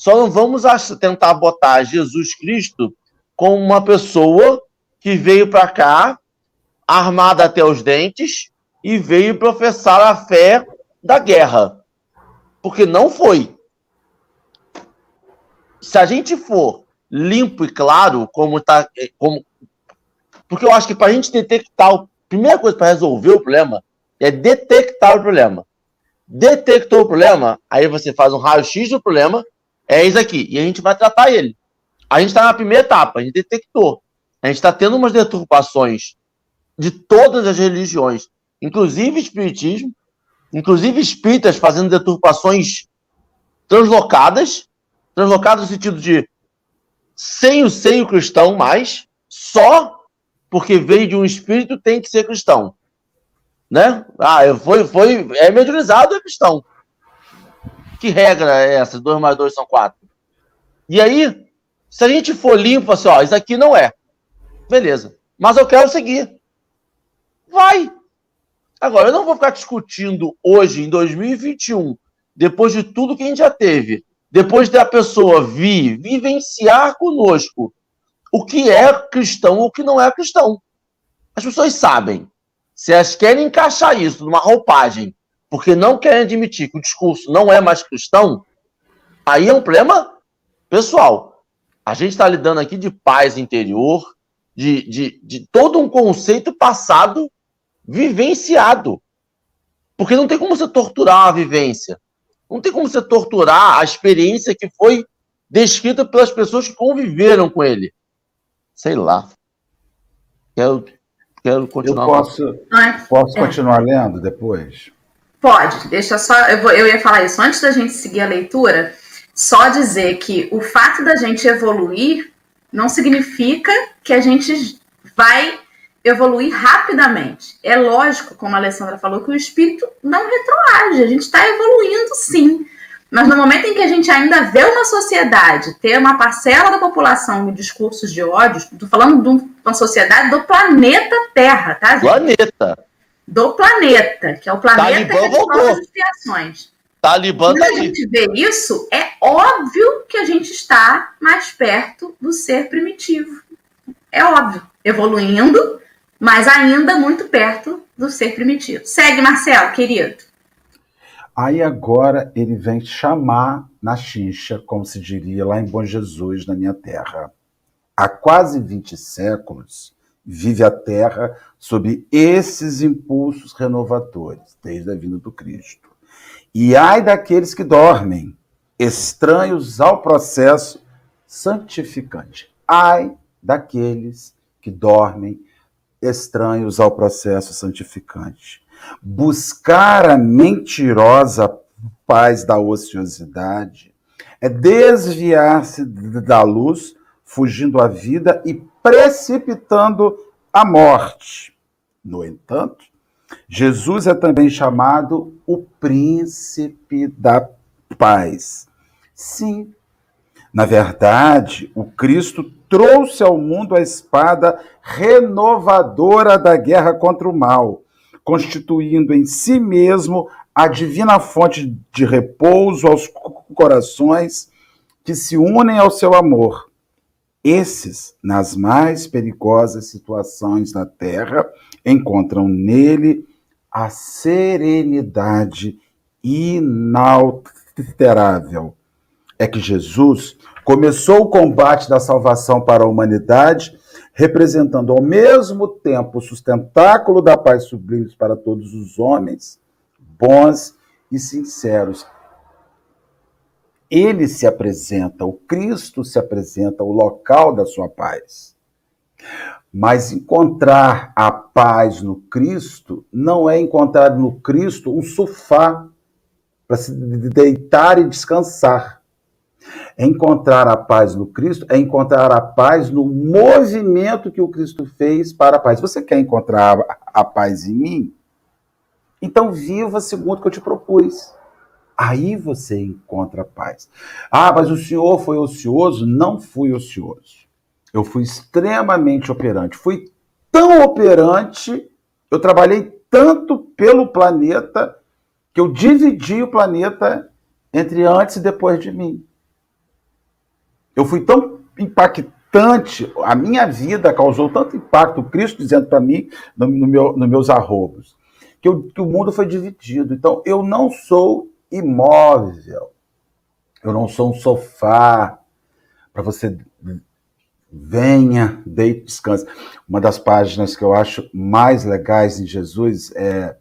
Só não vamos tentar botar Jesus Cristo como uma pessoa que veio para cá armada até os dentes e veio professar a fé da guerra. Porque não foi. Se a gente for limpo e claro, como está. Como... Porque eu acho que para a gente detectar. A primeira coisa para resolver o problema é detectar o problema. Detectou o problema, aí você faz um raio-x do problema, é isso aqui, e a gente vai tratar ele. A gente está na primeira etapa, a gente detectou. A gente está tendo umas deturpações de todas as religiões, inclusive espiritismo, inclusive espíritas fazendo deturpações translocadas, translocadas no sentido de sem o seio cristão mais, só porque veio de um espírito tem que ser cristão. Né? Ah, foi, foi, é mediunizado, é cristão. Que regra é essa? 2 mais 2 são 4. E aí, se a gente for limpo, assim, ó, isso aqui não é. Beleza. Mas eu quero seguir. Vai. Agora, eu não vou ficar discutindo hoje, em 2021, depois de tudo que a gente já teve, depois da pessoa vir, vivenciar conosco o que é cristão ou o que não é cristão. As pessoas sabem. Se elas querem encaixar isso numa roupagem, porque não querem admitir que o discurso não é mais cristão, aí é um problema pessoal. A gente está lidando aqui de paz interior, de, de, de todo um conceito passado vivenciado. Porque não tem como você torturar a vivência. Não tem como você torturar a experiência que foi descrita pelas pessoas que conviveram com ele. Sei lá. Quero, quero continuar. Eu posso, posso é. continuar lendo depois? Pode, deixa só. Eu, vou, eu ia falar isso antes da gente seguir a leitura. Só dizer que o fato da gente evoluir não significa que a gente vai evoluir rapidamente. É lógico, como a Alessandra falou, que o espírito não retroage, a gente está evoluindo sim. Mas no momento em que a gente ainda vê uma sociedade ter uma parcela da população com discursos de ódio, estou falando de uma sociedade do planeta Terra, tá, gente? Planeta. Do planeta, que é o planeta Talibã que as expiações. Talibã Quando tá a gente vê isso, é óbvio que a gente está mais perto do ser primitivo. É óbvio. Evoluindo, mas ainda muito perto do ser primitivo. Segue, Marcelo, querido. Aí agora ele vem chamar na xincha, como se diria lá em Bom Jesus, na minha terra. Há quase 20 séculos vive a terra sob esses impulsos renovadores, desde a vinda do Cristo. E ai daqueles que dormem, estranhos ao processo santificante. Ai daqueles que dormem, estranhos ao processo santificante. Buscar a mentirosa paz da ociosidade é desviar-se da luz, fugindo à vida e precipitando a morte. No entanto, Jesus é também chamado o príncipe da paz. Sim, na verdade, o Cristo trouxe ao mundo a espada renovadora da guerra contra o mal, constituindo em si mesmo a divina fonte de repouso aos corações que se unem ao seu amor. Esses, nas mais perigosas situações da terra, encontram nele a serenidade inalterável. É que Jesus começou o combate da salvação para a humanidade representando ao mesmo tempo o sustentáculo da paz sublime para todos os homens, bons e sinceros. Ele se apresenta, o Cristo se apresenta, o local da sua paz. Mas encontrar a paz no Cristo não é encontrar no Cristo um sofá para se deitar e descansar. Encontrar a paz no Cristo é encontrar a paz no movimento que o Cristo fez para a paz. Você quer encontrar a paz em mim? Então viva segundo o que eu te propus. Aí você encontra paz. Ah, mas o senhor foi ocioso? Não fui ocioso. Eu fui extremamente operante. Fui tão operante, eu trabalhei tanto pelo planeta, que eu dividi o planeta entre antes e depois de mim. Eu fui tão impactante, a minha vida causou tanto impacto, Cristo dizendo para mim, no, no meu, nos meus arrobos, que, eu, que o mundo foi dividido. Então, eu não sou imóvel, eu não sou um sofá para você Venha, deite, descanse. Uma das páginas que eu acho mais legais em Jesus é,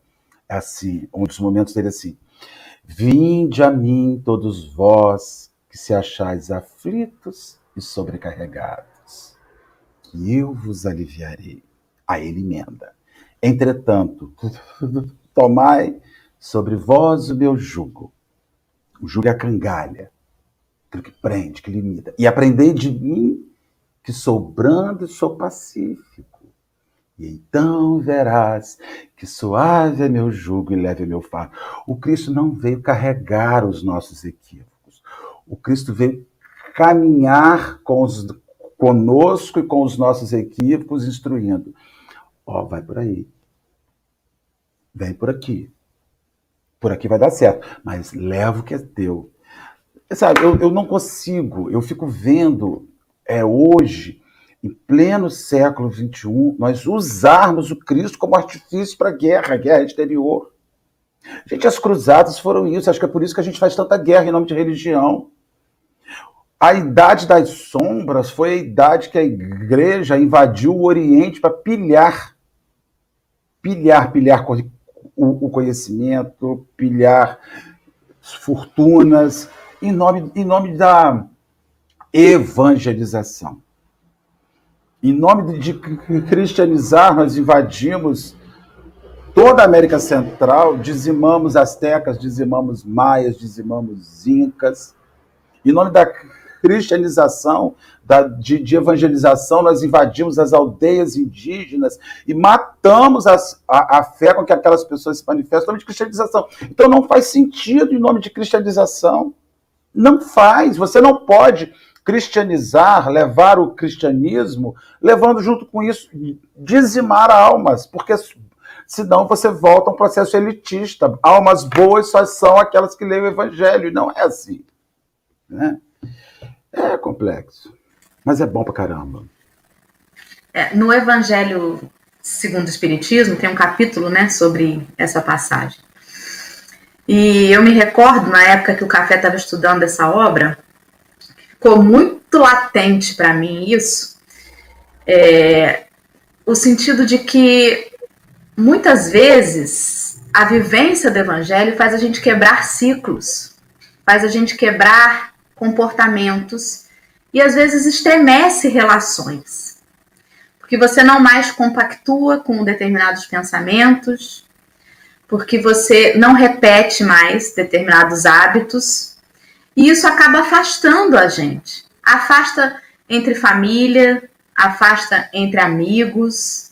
é assim, um dos momentos dele é assim: Vinde a mim todos vós que se achais aflitos e sobrecarregados, que eu vos aliviarei. Aí ele emenda. Entretanto, [laughs] tomai sobre vós o meu jugo. O jugo é a cangalha, aquilo que prende, que limita. E aprendei de mim que sou brando e sou pacífico. E então verás que suave é meu jugo e leve é meu fardo. O Cristo não veio carregar os nossos equívocos. O Cristo veio caminhar com os, conosco e com os nossos equívocos, instruindo. Ó, oh, vai por aí. Vem por aqui. Por aqui vai dar certo. Mas leva o que é teu. Sabe, eu, eu não consigo, eu fico vendo é hoje, em pleno século XXI, nós usarmos o Cristo como artifício para guerra, guerra exterior. Gente, as cruzadas foram isso. Acho que é por isso que a gente faz tanta guerra em nome de religião. A idade das sombras foi a idade que a igreja invadiu o Oriente para pilhar. Pilhar, pilhar o conhecimento, pilhar fortunas, em nome, em nome da, evangelização. Em nome de cristianizar, nós invadimos toda a América Central, dizimamos astecas, dizimamos maias, dizimamos incas. Em nome da cristianização, da, de, de, evangelização, nós invadimos as aldeias indígenas e matamos as, a, a, fé com que aquelas pessoas se manifestam em nome de cristianização. Então não faz sentido em nome de cristianização. Não faz. Você não pode cristianizar, levar o cristianismo, levando junto com isso, dizimar almas, porque senão você volta a um processo elitista. Almas boas só são aquelas que leem o evangelho, e não é assim. Né? É complexo, mas é bom pra caramba. É, no Evangelho segundo o Espiritismo, tem um capítulo né, sobre essa passagem. E eu me recordo, na época que o Café estava estudando essa obra, ficou muito latente para mim isso, é, o sentido de que muitas vezes a vivência do evangelho faz a gente quebrar ciclos, faz a gente quebrar comportamentos e às vezes estremece relações. Porque você não mais compactua com determinados pensamentos, porque você não repete mais determinados hábitos, e isso acaba afastando a gente. Afasta entre família, afasta entre amigos.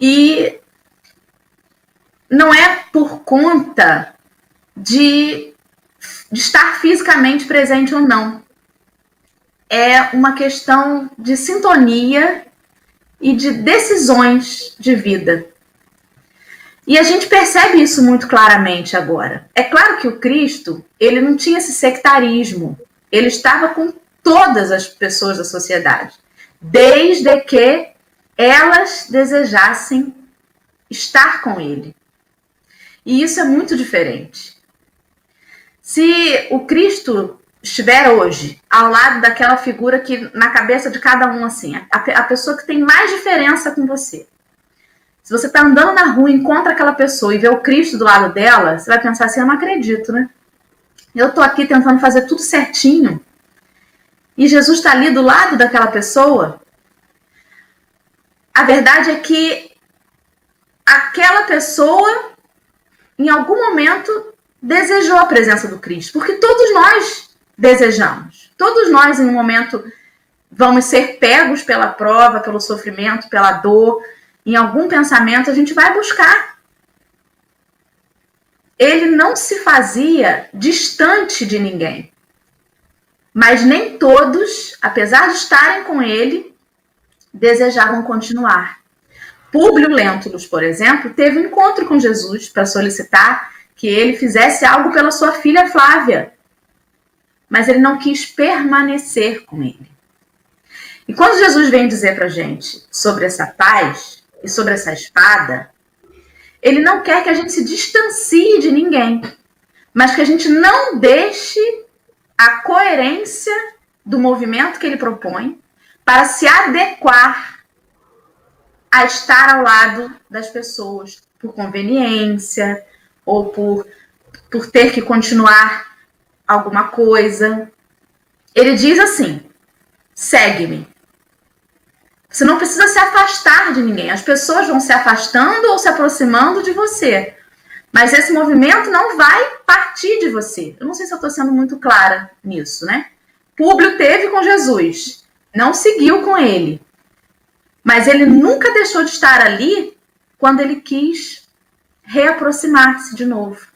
E não é por conta de, de estar fisicamente presente ou não. É uma questão de sintonia e de decisões de vida. E a gente percebe isso muito claramente agora. É claro que o Cristo, ele não tinha esse sectarismo. Ele estava com todas as pessoas da sociedade, desde que elas desejassem estar com ele. E isso é muito diferente. Se o Cristo estiver hoje ao lado daquela figura que na cabeça de cada um assim, a, a pessoa que tem mais diferença com você. Se você está andando na rua, encontra aquela pessoa e vê o Cristo do lado dela, você vai pensar assim: eu não acredito, né? Eu estou aqui tentando fazer tudo certinho e Jesus está ali do lado daquela pessoa. A verdade é que aquela pessoa, em algum momento, desejou a presença do Cristo, porque todos nós desejamos. Todos nós, em um momento, vamos ser pegos pela prova, pelo sofrimento, pela dor. Em algum pensamento, a gente vai buscar. Ele não se fazia distante de ninguém. Mas nem todos, apesar de estarem com ele, desejavam continuar. Públio Lentulus, por exemplo, teve um encontro com Jesus para solicitar que ele fizesse algo pela sua filha Flávia, mas ele não quis permanecer com ele. E quando Jesus vem dizer para gente sobre essa paz e sobre essa espada, ele não quer que a gente se distancie de ninguém, mas que a gente não deixe a coerência do movimento que ele propõe para se adequar a estar ao lado das pessoas por conveniência ou por, por ter que continuar alguma coisa. Ele diz assim: segue-me. Você não precisa se afastar de ninguém. As pessoas vão se afastando ou se aproximando de você. Mas esse movimento não vai partir de você. Eu não sei se eu estou sendo muito clara nisso, né? Públio teve com Jesus, não seguiu com ele. Mas ele nunca deixou de estar ali quando ele quis reaproximar-se de novo.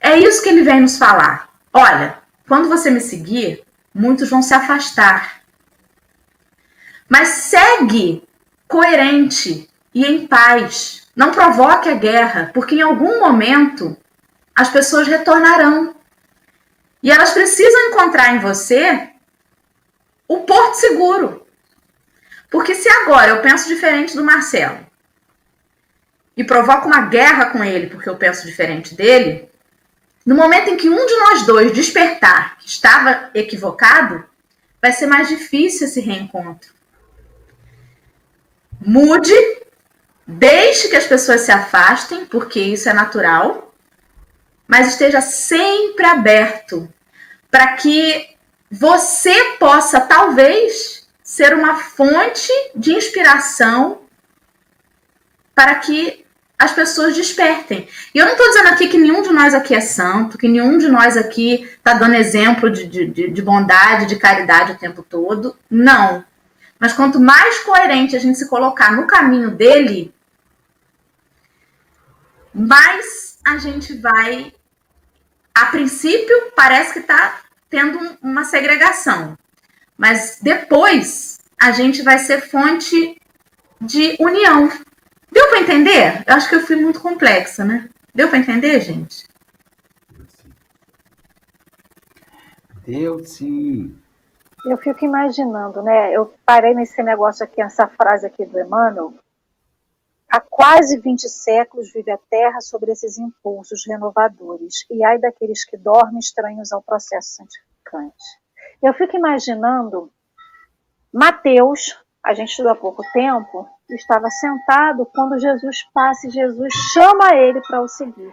É isso que ele vem nos falar. Olha, quando você me seguir, muitos vão se afastar. Mas segue coerente e em paz. Não provoque a guerra, porque em algum momento as pessoas retornarão. E elas precisam encontrar em você o porto seguro. Porque se agora eu penso diferente do Marcelo e provoco uma guerra com ele porque eu penso diferente dele, no momento em que um de nós dois despertar que estava equivocado, vai ser mais difícil esse reencontro. Mude, deixe que as pessoas se afastem, porque isso é natural, mas esteja sempre aberto para que você possa, talvez, ser uma fonte de inspiração para que as pessoas despertem. E eu não estou dizendo aqui que nenhum de nós aqui é santo, que nenhum de nós aqui está dando exemplo de, de, de bondade, de caridade o tempo todo. Não. Mas quanto mais coerente a gente se colocar no caminho dele, mais a gente vai. A princípio, parece que está tendo uma segregação. Mas depois, a gente vai ser fonte de união. Deu para entender? Eu acho que eu fui muito complexa, né? Deu para entender, gente? Deu sim. Eu fico imaginando, né? Eu parei nesse negócio aqui, essa frase aqui do Emmanuel. Há quase 20 séculos vive a Terra sobre esses impulsos renovadores, e ai daqueles que dormem estranhos ao processo santificante. Eu fico imaginando Mateus, a gente estudou há pouco tempo, estava sentado quando Jesus passa e Jesus chama ele para o seguir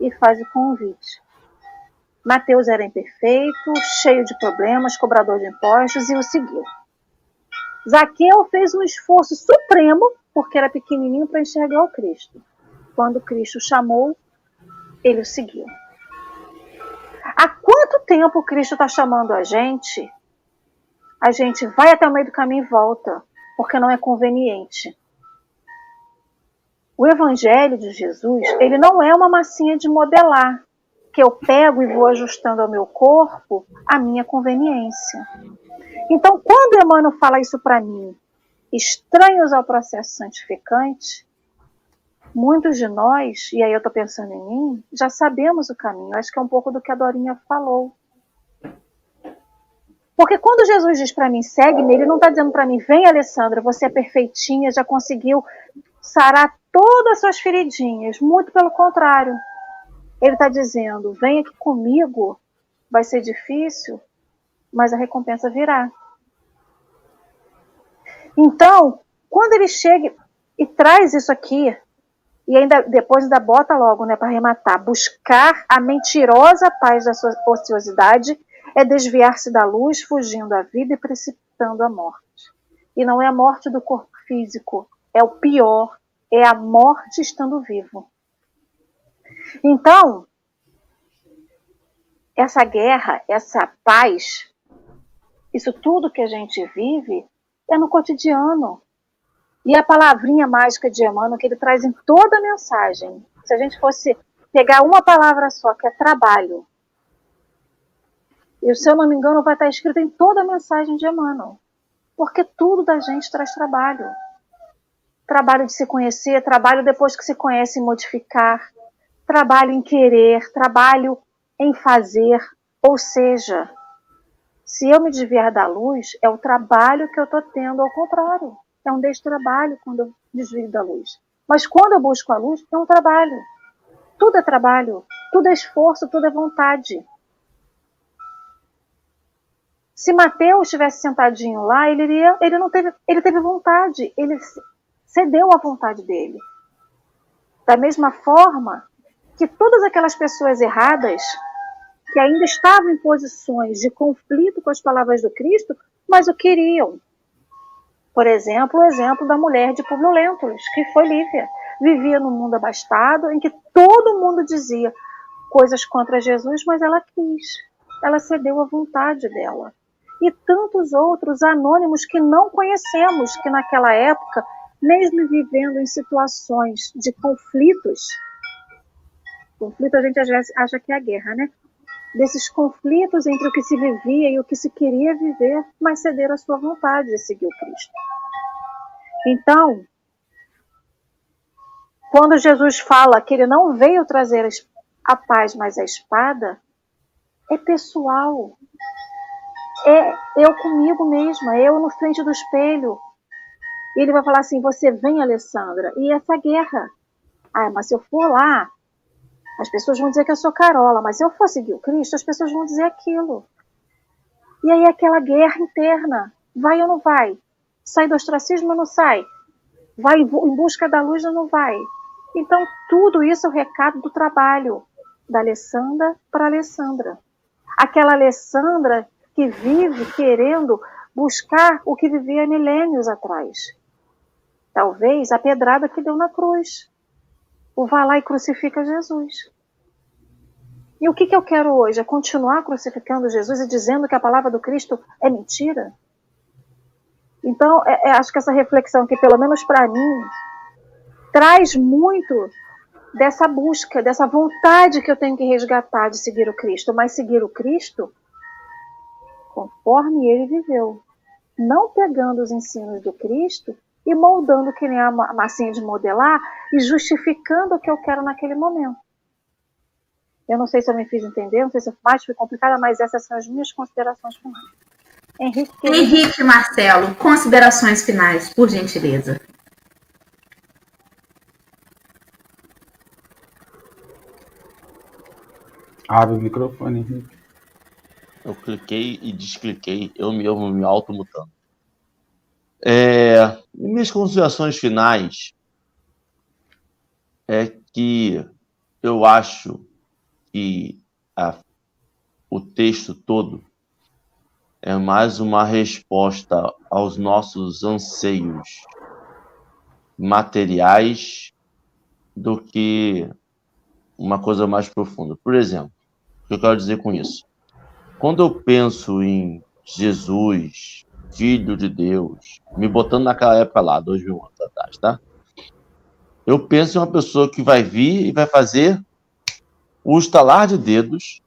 e faz o convite. Mateus era imperfeito, cheio de problemas, cobrador de impostos e o seguiu. Zaqueu fez um esforço supremo porque era pequenininho para enxergar o Cristo. Quando Cristo chamou, ele o seguiu. Há quanto tempo Cristo está chamando a gente a gente vai até o meio do caminho e volta, porque não é conveniente. O evangelho de Jesus, ele não é uma massinha de modelar, que eu pego e vou ajustando ao meu corpo a minha conveniência. Então, quando Emmanuel fala isso para mim, estranhos ao processo santificante, muitos de nós, e aí eu estou pensando em mim, já sabemos o caminho. Acho que é um pouco do que a Dorinha falou. Porque quando Jesus diz para mim, segue-me, ele não está dizendo para mim, vem Alessandra, você é perfeitinha, já conseguiu sarar todas as suas feridinhas. Muito pelo contrário. Ele está dizendo, vem aqui comigo, vai ser difícil, mas a recompensa virá. Então, quando ele chega e traz isso aqui, e ainda depois ainda bota logo, né, para arrematar, buscar a mentirosa paz da sua ociosidade é desviar-se da luz, fugindo da vida e precipitando a morte. E não é a morte do corpo físico, é o pior, é a morte estando vivo. Então, essa guerra, essa paz, isso tudo que a gente vive é no cotidiano. E a palavrinha mágica de Emmanuel que ele traz em toda a mensagem, se a gente fosse pegar uma palavra só, que é trabalho, e se eu não me engano vai estar escrito em toda a mensagem de Emmanuel, porque tudo da gente traz trabalho. Trabalho de se conhecer, trabalho depois que se conhece em modificar, trabalho em querer, trabalho em fazer, ou seja, se eu me desviar da luz, é o trabalho que eu estou tendo ao contrário. É um destrabalho quando eu desvio da luz. Mas quando eu busco a luz, é um trabalho. Tudo é trabalho, tudo é esforço, tudo é vontade. Se Mateus estivesse sentadinho lá, ele, iria, ele não teve, ele teve vontade, ele cedeu à vontade dele. Da mesma forma que todas aquelas pessoas erradas que ainda estavam em posições de conflito com as palavras do Cristo, mas o queriam. Por exemplo, o exemplo da mulher de Publio Lentulus, que foi Lívia. Vivia num mundo abastado em que todo mundo dizia coisas contra Jesus, mas ela quis. Ela cedeu à vontade dela. E tantos outros anônimos que não conhecemos, que naquela época, mesmo vivendo em situações de conflitos, conflito a gente às vezes acha que é a guerra, né? desses conflitos entre o que se vivia e o que se queria viver, mas ceder à sua vontade de seguir o Cristo. Então, quando Jesus fala que ele não veio trazer a paz, mas a espada, é pessoal. É eu comigo mesma, eu no frente do espelho. E ele vai falar assim: Você vem, Alessandra, e essa guerra. Ah, mas se eu for lá as pessoas vão dizer que eu sou Carola, mas se eu for seguir o Cristo, as pessoas vão dizer aquilo. E aí aquela guerra interna, vai ou não vai? Sai do ostracismo ou não sai? Vai em busca da luz ou não vai? Então, tudo isso é o recado do trabalho da Alessandra para Alessandra. Aquela Alessandra que vive querendo buscar o que vivia milênios atrás. Talvez a pedrada que deu na cruz. O vá lá e crucifica Jesus. E o que, que eu quero hoje? É continuar crucificando Jesus e dizendo que a palavra do Cristo é mentira? Então, é, é, acho que essa reflexão aqui, pelo menos para mim, traz muito dessa busca, dessa vontade que eu tenho que resgatar de seguir o Cristo, mas seguir o Cristo conforme ele viveu, não pegando os ensinos do Cristo e moldando que nem a massinha de modelar e justificando o que eu quero naquele momento. Eu não sei se eu me fiz entender, não sei se eu mais fui complicada, mas essas são as minhas considerações finais. Henrique, Henrique Marcelo, considerações finais, por gentileza. Abre o microfone, Henrique. Eu cliquei e descliquei, eu mesmo me automutando. É, minhas considerações finais é que eu acho que a, o texto todo é mais uma resposta aos nossos anseios materiais do que uma coisa mais profunda. Por exemplo, o que eu quero dizer com isso? Quando eu penso em Jesus, Filho de Deus, me botando naquela época lá, dois mil anos atrás, tá? Eu penso em uma pessoa que vai vir e vai fazer o estalar de dedos,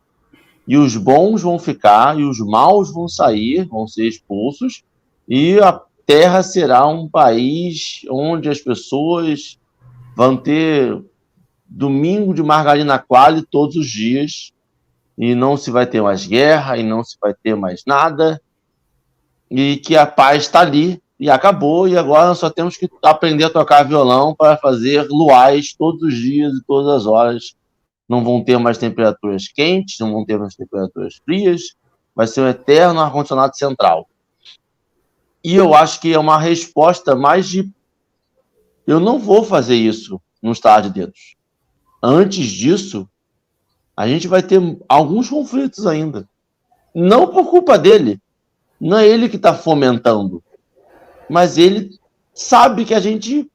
e os bons vão ficar, e os maus vão sair, vão ser expulsos, e a terra será um país onde as pessoas vão ter domingo de margarina quali todos os dias, e não se vai ter mais guerra, e não se vai ter mais nada, e que a paz está ali, e acabou, e agora nós só temos que aprender a tocar violão para fazer luais todos os dias e todas as horas não vão ter mais temperaturas quentes, não vão ter mais temperaturas frias, vai ser um eterno ar-condicionado central. E eu acho que é uma resposta mais de. Eu não vou fazer isso no estado de dedos. Antes disso, a gente vai ter alguns conflitos ainda. Não por culpa dele. Não é ele que está fomentando. Mas ele sabe que a gente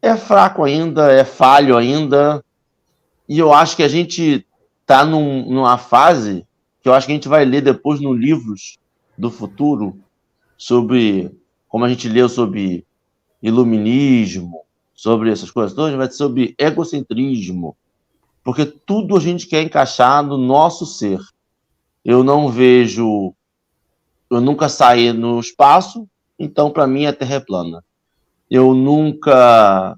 é fraco ainda, é falho ainda. E eu acho que a gente está num, numa fase que eu acho que a gente vai ler depois no livros do futuro sobre como a gente leu sobre iluminismo, sobre essas coisas todas, vai ser sobre egocentrismo, porque tudo a gente quer encaixar no nosso ser. Eu não vejo, eu nunca saí no espaço, então para mim a Terra é plana. Eu nunca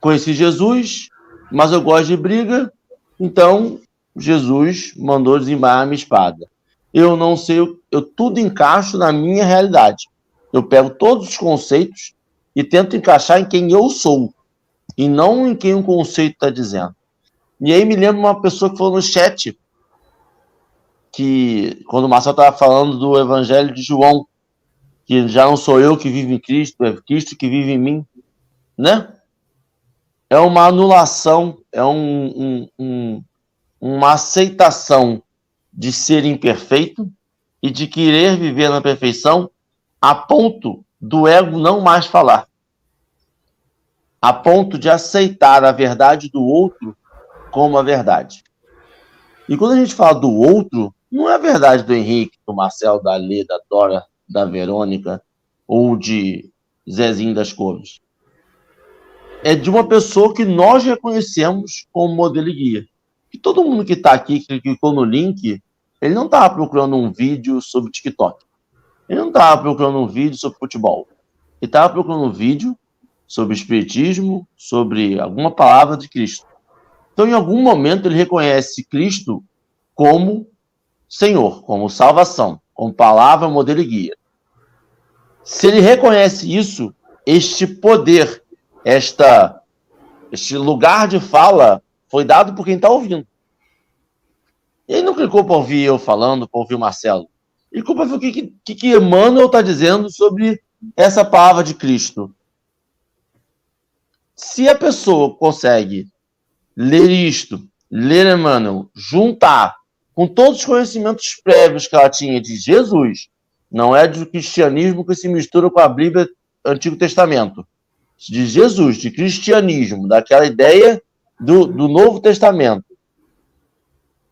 conheci Jesus, mas eu gosto de briga, então Jesus mandou desembalar a minha espada. Eu não sei, eu tudo encaixo na minha realidade. Eu pego todos os conceitos e tento encaixar em quem eu sou, e não em quem o conceito está dizendo. E aí me lembro uma pessoa que falou no chat que quando o Marcelo estava falando do Evangelho de João, que já não sou eu que vivo em Cristo, é Cristo que vive em mim, né? É uma anulação, é um, um, um, uma aceitação de ser imperfeito e de querer viver na perfeição a ponto do ego não mais falar, a ponto de aceitar a verdade do outro como a verdade. E quando a gente fala do outro, não é a verdade do Henrique, do Marcel, da Lê, da Dora, da Verônica ou de Zezinho das Cores. É de uma pessoa que nós reconhecemos como modelo e guia. E todo mundo que está aqui, que clicou no link, ele não estava procurando um vídeo sobre TikTok. Ele não estava procurando um vídeo sobre futebol. Ele estava procurando um vídeo sobre espiritismo, sobre alguma palavra de Cristo. Então, em algum momento, ele reconhece Cristo como Senhor, como salvação, como palavra, modelo e guia. Se ele reconhece isso, este poder, esta, este lugar de fala foi dado por quem está ouvindo. Ele não clicou para ouvir eu falando, para ouvir o Marcelo. Ele clicou para ver o que, que, que Emmanuel está dizendo sobre essa palavra de Cristo. Se a pessoa consegue ler isto, ler Emmanuel, juntar com todos os conhecimentos prévios que ela tinha de Jesus, não é do cristianismo que se mistura com a Bíblia Antigo Testamento, de Jesus, de cristianismo, daquela ideia do, do Novo Testamento.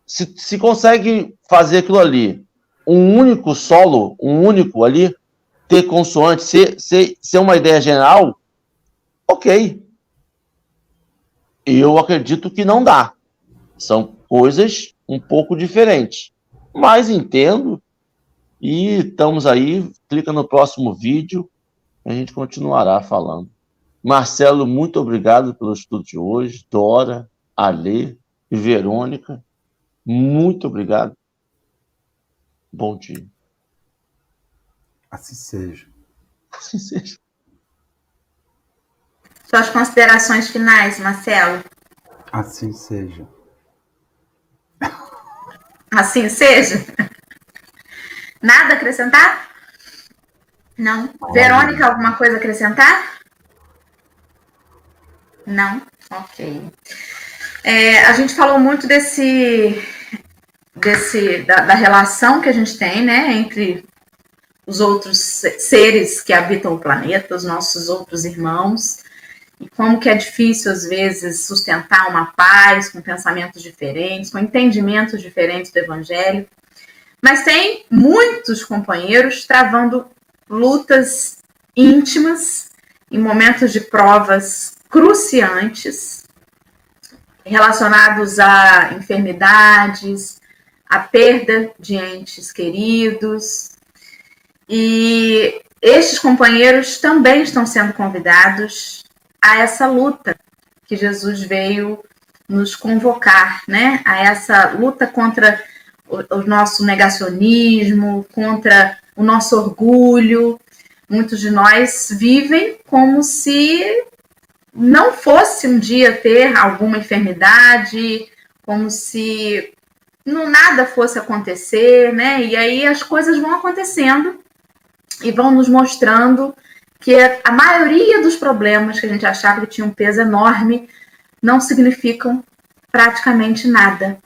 Se, se consegue fazer aquilo ali, um único solo, um único ali, ter consoante, ser, ser, ser uma ideia geral, ok. Eu acredito que não dá. São coisas um pouco diferente. Mas entendo e estamos aí. Clica no próximo vídeo, a gente continuará falando. Marcelo, muito obrigado pelo estudo de hoje. Dora, Alê e Verônica, muito obrigado. Bom dia. Assim seja. Assim seja. Suas considerações finais, Marcelo. Assim seja. Assim seja? Nada acrescentar? Não. Verônica, alguma coisa acrescentar? Não? Ok. É, a gente falou muito desse, desse da, da, relação que a gente tem, né, entre os outros seres que habitam o planeta, os nossos outros irmãos, e como que é difícil, às vezes, sustentar uma paz com pensamentos diferentes, com entendimentos diferentes do Evangelho. Mas tem muitos companheiros travando lutas íntimas em momentos de provas cruciantes relacionados a enfermidades, a perda de entes queridos. E estes companheiros também estão sendo convidados a essa luta que Jesus veio nos convocar, né? A essa luta contra o, nosso negacionismo, contra o nosso orgulho. Muitos de nós vivem como se não fosse um dia ter alguma enfermidade, como se não nada fosse acontecer, né? E aí as coisas vão acontecendo e vão nos mostrando que a maioria dos problemas que a gente achava que tinha um peso enorme não significam praticamente nada.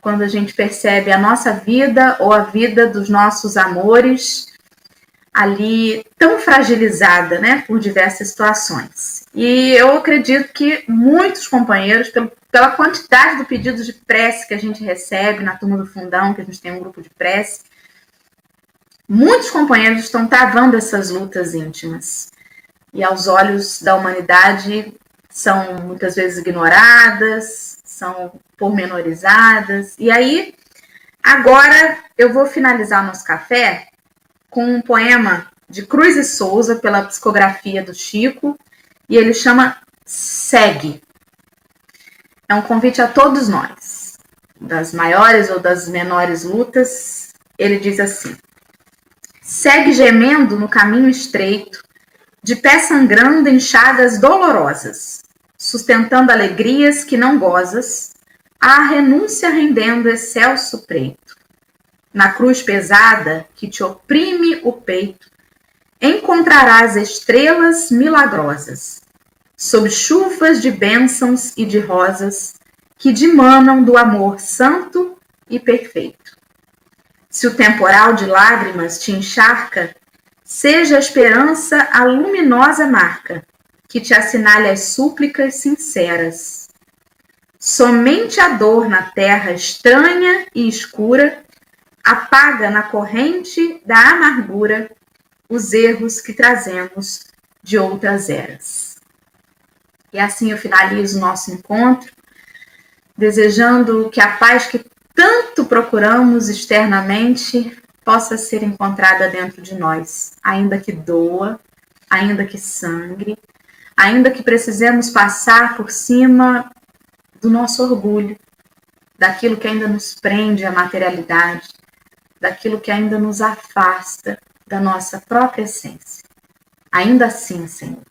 Quando a gente percebe a nossa vida ou a vida dos nossos amores ali tão fragilizada, né, por diversas situações. E eu acredito que muitos companheiros, pela quantidade de pedidos de prece que a gente recebe na turma do fundão, que a gente tem um grupo de prece, muitos companheiros estão travando essas lutas íntimas. E aos olhos da humanidade são muitas vezes ignoradas, são pormenorizadas. E aí, agora eu vou finalizar nosso café com um poema de Cruz e Souza, pela psicografia do Chico, e ele chama Segue. É um convite a todos nós, das maiores ou das menores lutas. Ele diz assim: Segue gemendo no caminho estreito, de pé sangrando em chagas dolorosas, sustentando alegrias que não gozas, à renúncia rendendo excelso preito na cruz pesada que te oprime o peito, encontrarás estrelas milagrosas, sob chuvas de bênçãos e de rosas que dimanam do amor santo e perfeito. Se o temporal de lágrimas te encharca, seja a esperança a luminosa marca que te assinale as súplicas sinceras. Somente a dor na terra estranha e escura apaga na corrente da amargura os erros que trazemos de outras eras. E assim eu finalizo o nosso encontro, desejando que a paz que tanto procuramos externamente possa ser encontrada dentro de nós, ainda que doa, ainda que sangre, ainda que precisemos passar por cima do nosso orgulho, daquilo que ainda nos prende à materialidade, daquilo que ainda nos afasta da nossa própria essência. Ainda assim, Senhor,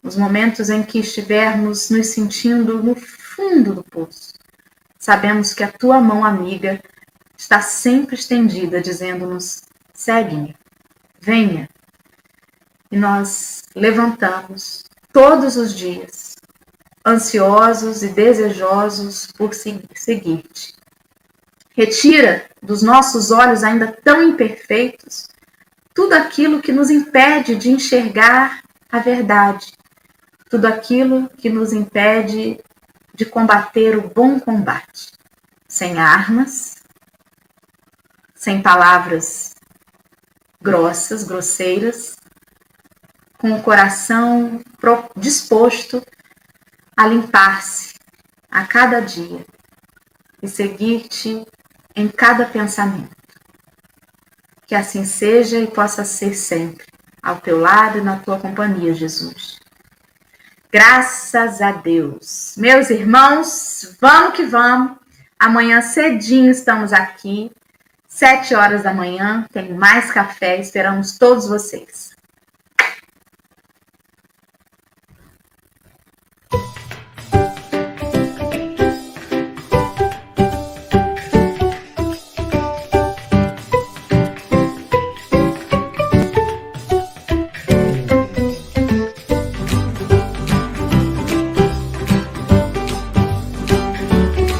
nos momentos em que estivermos nos sentindo no fundo do poço, sabemos que a tua mão amiga está sempre estendida, dizendo-nos: segue-me, venha. E nós levantamos todos os dias, ansiosos e desejosos por seguir-te. Retira dos nossos olhos ainda tão imperfeitos tudo aquilo que nos impede de enxergar a verdade, tudo aquilo que nos impede de combater o bom combate, sem armas, sem palavras grossas, grosseiras, com o coração disposto a limpar-se a cada dia e seguir-te em cada pensamento. Que assim seja e possa ser sempre, ao teu lado e na tua companhia, Jesus. Graças a Deus. Meus irmãos, vamos que vamos. Amanhã cedinho estamos aqui, sete horas da manhã. Tem mais café. Esperamos todos vocês.